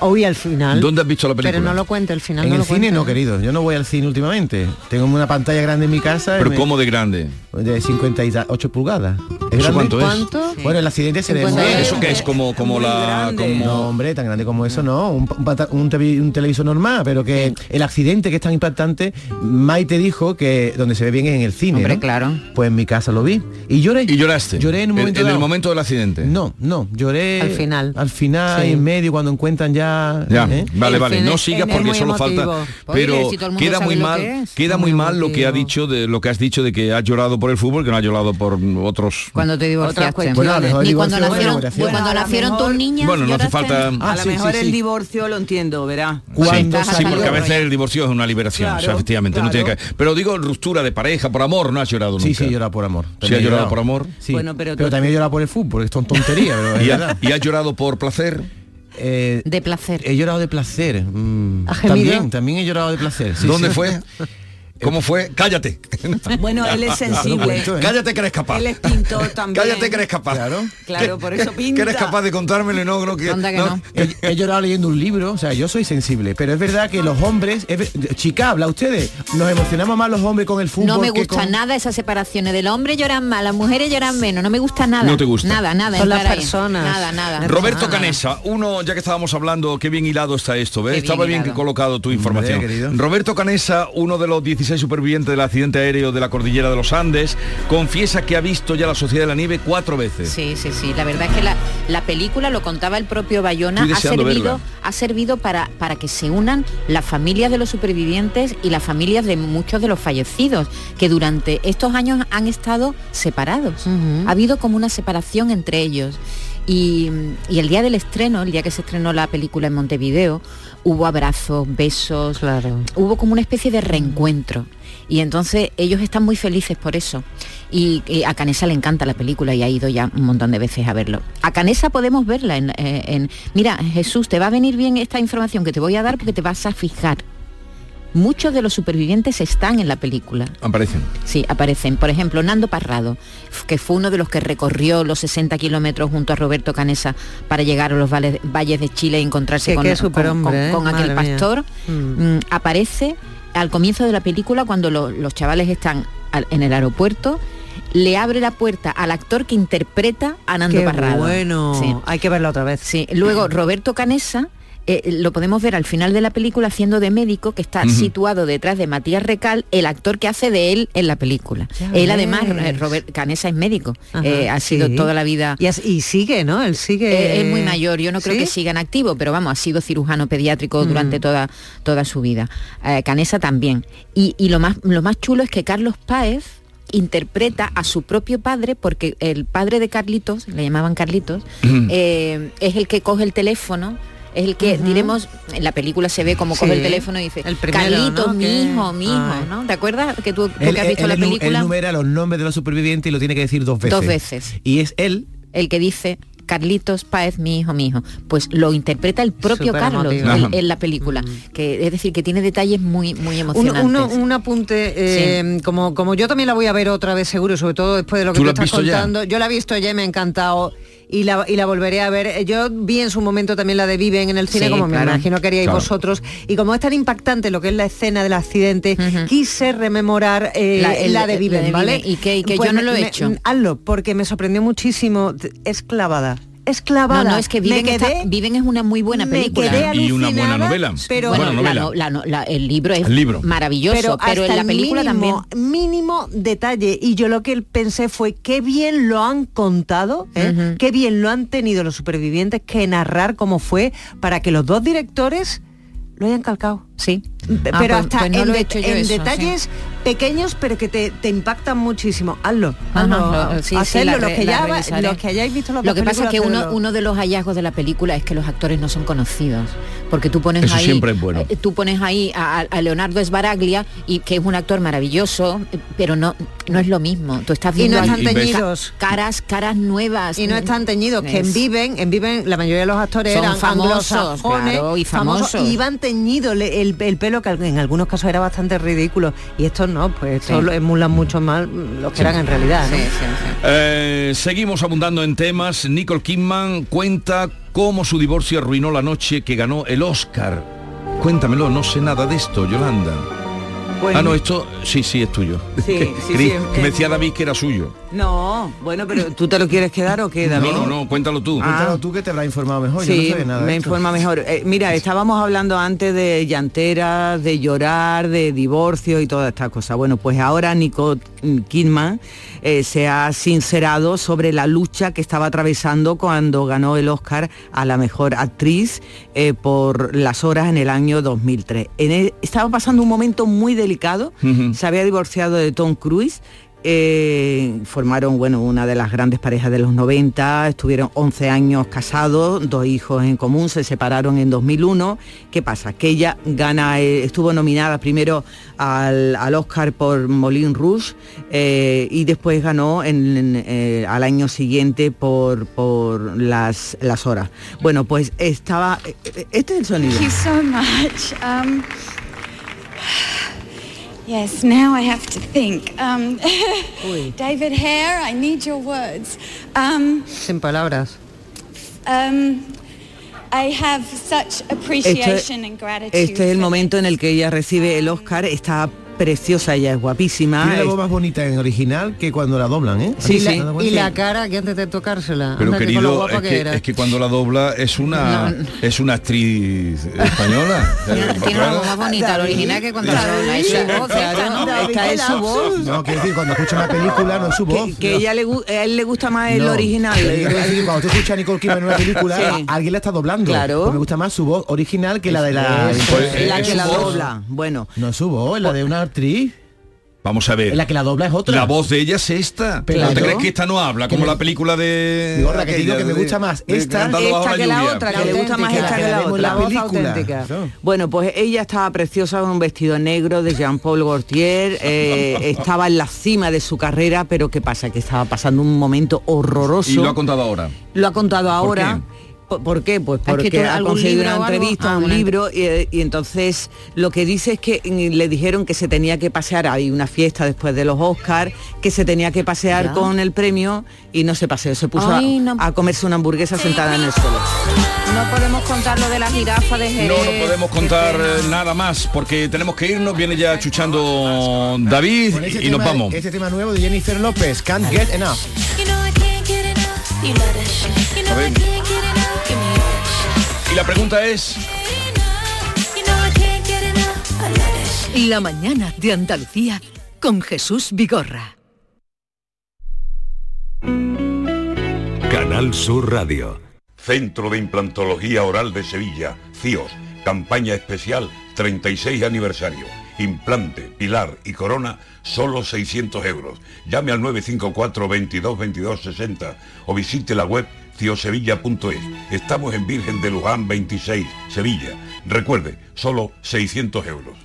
Hoy al final. ¿Dónde has visto la película? Pero no lo cuente, al final en no el lo cine cuente. no, querido. Yo no voy al cine últimamente. Tengo una pantalla grande en mi casa. Pero me- ¿cómo de grande? De 58 pulgadas. ¿Es ¿Eso cuánto es? ¿Cuánto? Bueno, el accidente se ve 50 muy- euros. ¿Eso que es como, como Muy la... Como... No, hombre, tan grande como eso no, un, un pata- un televi- un televisor normal, pero que el accidente que es tan impactante, Maite dijo que donde se ve bien es en el cine. Hombre, ¿no? claro. Pues en mi casa lo vi. Y lloré. ¿Y lloraste? Lloré en un momento En, el momento del accidente. No, no, lloré Al final. Al final, Sí. en medio, cuando encuentran ya. Ya, ¿eh? vale, vale, no sigas porque solo emotivo. falta. Oye, Pero si queda muy mal, que es. queda Muy muy mal lo que ha dicho de lo que has dicho de que has llorado por el fútbol, que no has llorado por otros. Cuando te divorciaste. Bueno, Ni cuando nacieron, oración. cuando A lo nacieron mejor- tus niñas. Bueno, no hace falta. Ah, a lo mejor el divorcio lo entiendo, verá. Cuando sí, porque a veces el divorcio es una liberación, efectivamente, no tiene que. Pero digo ruptura de pareja, por amor, no has llorado nunca. Sí, sí, he llorado por amor. Sí, has llorado por amor. Sí. Bueno, pero pero, también he llorado por el fútbol, pero es ¿Y, ha- verdad. y has llorado por placer? Eh, De placer. he llorado de placer. mm, también, también he llorado de placer. sí, ¿Dónde sí. fue? [LAUGHS] ¿Cómo fue? Cállate. Bueno, él es [LAUGHS] sensible. Cállate que eres capaz. Él es pintor [LAUGHS] también. Cállate que eres capaz. Claro. Claro, por eso [LAUGHS] Que pinta. eres capaz de contármelo y no, no, que, Anda que no. He, he llorado leyendo un libro, o sea, yo soy sensible, pero es verdad que los hombres, es chica, habla ustedes, nos emocionamos más los hombres con el fútbol. No me que gusta con- nada esas separaciones. Del hombre lloran más, las mujeres lloran menos. No me gusta nada. No te gusta. Nada, nada. Son las personas. Nada, nada. Roberto Nada. Canesa, uno, ya que estábamos hablando, qué bien hilado está esto, ¿ves? Qué Estaba bien que colocado tu información. querido. Roberto Canesa, uno de los 16 supervivientes del accidente aéreo de la cordillera de los Andes, confiesa que ha visto ya la Sociedad de la Nieve cuatro veces. Sí, sí, sí. La verdad es que la, la película, lo contaba el propio Bayona, ha servido, verla. ha servido para, para que se unan las familias de los supervivientes y las familias de muchos de los fallecidos, que durante estos años han estado separados. Ha habido como una separación entre ellos. Y, y el día del estreno, el día que se estrenó la película en Montevideo, hubo abrazos, besos, Claro. hubo como una especie de reencuentro. Y entonces ellos están muy felices por eso. Y, y a Canesa le encanta la película y ha ido ya un montón de veces a verlo. A Canesa podemos verla en, eh, en- Mira, Jesús, te va a venir bien esta información que te voy a dar porque te vas a fijar. Muchos de los supervivientes están en la película. Aparecen. Sí, aparecen. Por ejemplo, Nando Parrado, que fue uno de los que recorrió los 60 kilómetros junto a Roberto Canesa para llegar a los valles, valles de Chile y encontrarse con, con- ¿eh? con aquel Madre pastor. Mm. Mm, aparece al comienzo de la película cuando lo- los chavales están al- en el aeropuerto. Le abre la puerta al actor que interpreta a Nando Qué Parrado. bueno. Sí. Hay que verla otra vez. Sí, luego Roberto Canesa eh, lo podemos ver al final de la película haciendo de médico que está situado detrás de Matías Recal, el actor que hace de él en la película. Ya él además, ves. eh, Robert Canesa es médico, Ajá, eh, ha sido sí. toda la vida... Y, as- y sigue, ¿no? Él sigue. Eh, es muy mayor, yo no creo ¿Sí? que siga en activo, pero vamos, ha sido cirujano pediátrico Mm. durante toda, toda su vida. Eh, Canesa también. Y, y lo, más, lo más chulo es que Carlos Páez interpreta a su propio padre porque el padre de Carlitos, le llamaban Carlitos, Mm. eh, es el que coge el teléfono es el que diremos en la película se ve como coge Sí. el teléfono y dice El primero, Carlitos ¿no? mi Que- hijo mi hijo. ¿no? ¿te acuerdas que tú, tú Él, que has visto él la él película numera los nombres de los supervivientes y lo tiene que decir dos veces. Dos veces. Y es él el que dice Carlitos Páez, mi hijo, mi hijo. Pues lo interpreta el propio Carlos en, la película. Que, es decir, que tiene detalles muy, muy Un, emocionantes. uno- un apunte, eh, como, como yo también la voy a ver otra vez seguro, sobre todo después de lo que ¿Tú estás ya? contando. Yo la he visto ya y me ha encantado. Y la, y la volveré a ver. Yo vi en su momento también la de Viven en el cine, Sí, como claro. me imagino que haríais Claro. vosotros. Y como es tan impactante lo que es la escena del accidente, quise rememorar eh, La- de la de Viven, Viven. ¿vale? Y que- y que Pues yo no me- lo he hecho. Hazlo, porque me sorprendió muchísimo. Es clavada. Es clavada. No, no, es que Viven, está- quedé- Viven es una muy buena película. Y una buena novela. Pero Bueno, la novela. no- la no- la- el libro es El libro. maravilloso, pero, en hasta la el película mínimo, mínimo detalle y yo lo que pensé fue qué bien lo han contado ¿eh? qué bien lo han tenido los supervivientes que narrar cómo fue para que los dos directores lo hayan calcado sí Ah, pero pues- hasta pues no en, lo he de- hecho yo en eso, detalles pequeños pero que te, te impactan muchísimo hazlo Ajá, hazlo, lo- sí, sí, hacedlo, la los que la ya revisaré. los que hayáis visto Lo que pasa es que uno, uno de los hallazgos de la película es que los actores no son conocidos. Porque tú pones Eso ahí. siempre es bueno. eh, Tú pones ahí a, a Leonardo Sbaraglia y que es un actor maravilloso, pero no, no es lo mismo. Tú estás y viendo no están ahí ca- teñidos caras, caras nuevas. y no están teñidos que en Viven en Viven la mayoría de los actores Son eran famosos, claro, y famosos. y iban teñidos le- el, el pelo que en algunos casos era bastante ridículo y estos no pues estos Sí. lo emulan mucho más lo que eran en realidad ¿no? Eh, seguimos abundando en temas. Nicole Kidman cuenta cómo su divorcio arruinó la noche que ganó el Oscar. Cuéntamelo, no sé nada de esto, Yolanda. Pues ah, no, esto sí, sí, es tuyo. Sí, Que- sí, creí sí, que me decía David que era suyo. No, bueno, pero ¿tú te lo quieres quedar o qué, David? No, no, no, cuéntalo tú. Ah. tú que te habrás informado mejor, yo Sí, no sabía nada. me informa mejor. Eh, mira, estábamos hablando antes de llanteras, de llorar, de divorcio y todas estas cosas. Bueno, pues ahora Nicole Kidman eh, se ha sincerado sobre la lucha que estaba atravesando cuando ganó el Oscar a la mejor actriz eh, por las horas en el año 2003. En el- estaba pasando un momento muy delicado. Se había divorciado de Tom Cruise. eh, formaron bueno una de las grandes parejas de los 90 estuvieron 11 años casados dos hijos en común. Se separaron en 2001 qué pasa que ella gana eh, estuvo nominada primero al, al Oscar por Moulin Rouge eh, y después ganó en- en, eh, al año siguiente por por las las horas. Bueno pues estaba este es el sonido. Thank you so much. Um, yes, now I have to think. Um, [LAUGHS] David Hare, I need your words. Um, sin palabras um, I have such Este, appreciation and gratitude. este es el momento en el que ella recibe el Oscar está preciosa ella es guapísima Tiene la es- voz más bonita en original que cuando la doblan, ¿eh? Sí, ¿Has sí. y la cara que antes de tocársela Pero anda que con lo querido, guapa es que que, era. es que cuando la dobla es una es una actriz española. [LAUGHS] Tiene una voz más bonita, la original que cuando la dobla. Es su voz, esta, ¿no? es su voz No, quiero decir, cuando escucha una película no es su voz. que, ella le, a él le gusta más el No. original cuando tú escuchas a Nicole Kidman en una película, alguien la está doblando. Claro. Pues me gusta más su voz original que la de la... La que la dobla bueno No es su voz, la de una actriz. Vamos a ver. La que la dobla es otra. La voz de ella es esta. Pero ¿No te crees que esta no habla como la película de... Vigorra, que digo me gusta más de esta- esta que la otra que le gusta más esta que que la la otra la voz película. auténtica. Bueno, pues ella estaba preciosa con un vestido negro de Jean-Paul Gaultier, eh, [LAUGHS] estaba en la cima de su carrera, pero ¿qué pasa? Que estaba pasando un momento horroroso. Y lo ha contado ahora. Lo ha contado ahora. qué? ¿Por, qué? Pues que porque ha conseguido una algo? entrevista, Ah, un libro, y, y entonces lo que dice es que mm, le dijeron que se tenía que pasear, hay una fiesta después de los Oscars, que se tenía que pasear Ya. con el premio y no se paseó, se puso a- Ay, no. a, comerse una hamburguesa sentada en el suelo. No podemos contar lo de la jirafa de Jerez. No, no podemos contar eh, nada más porque tenemos que irnos. Viene ya chuchando David y nos tema- vamos. Este tema nuevo de Jennifer López, Can't Get Enough. A ver. Y la pregunta es... La mañana de Andalucía con Jesús Vigorra. Canal Sur Radio. Centro de Implantología Oral de Sevilla, CIOS. Campaña especial 36 aniversario. Implante, pilar y corona, solo 600 euros. Llame al 954 22 22 60 o visite la web ciosevilla.es. Estamos en Virgen de Luján 26, Sevilla. Recuerde, solo 600 euros.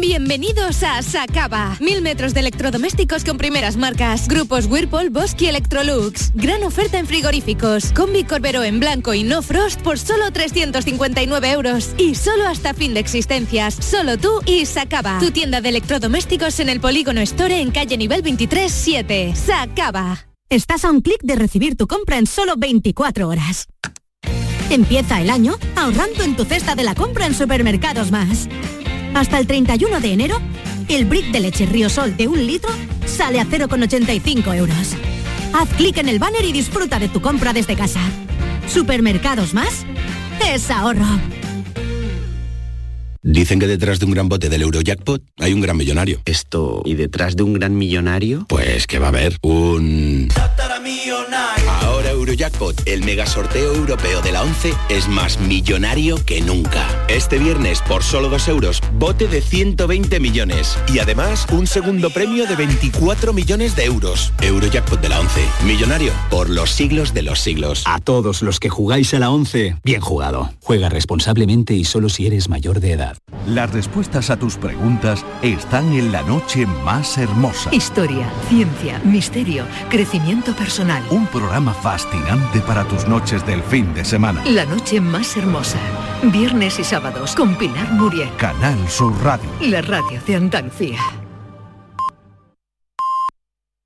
Bienvenidos a Sacaba. Mil metros de electrodomésticos con primeras marcas. Grupos Whirlpool, Bosque y Electrolux. Gran oferta en frigoríficos. Combi Corbero en blanco y no frost por solo 359 euros. Y solo hasta fin de existencias. Solo tú y Sacaba. Tu tienda de electrodomésticos en el Polígono Store en calle nivel 23 7. Sacaba. Estás a un clic de recibir tu compra en solo 24 horas. Empieza el año ahorrando en tu cesta de la compra en Supermercados Más. Hasta el 31 de enero, el brick de leche Riosol de un litro sale a 0,85 euros. Haz clic en el banner y disfruta de tu compra desde casa. Supermercados Más es ahorro. Dicen que detrás de un gran bote del Eurojackpot hay un gran millonario. Esto, ¿y detrás de un gran millonario? Pues que va a haber un... Eurojackpot, el mega sorteo europeo de la 11, es más millonario que nunca. Este viernes, por solo 2 euros, bote de 120 millones. Y además, un segundo premio de 24 millones de euros. Eurojackpot de la 11, millonario por los siglos de los siglos. A todos los que jugáis a la 11, bien jugado. Juega responsablemente y solo si eres mayor de edad. Las respuestas a tus preguntas están en la noche más hermosa. Historia, ciencia, misterio, crecimiento personal. Un programa fascinante para tus noches del fin de semana. La noche más hermosa. Viernes y sábados con Pilar Muriel. Canal Sur Radio. La radio de Andalucía.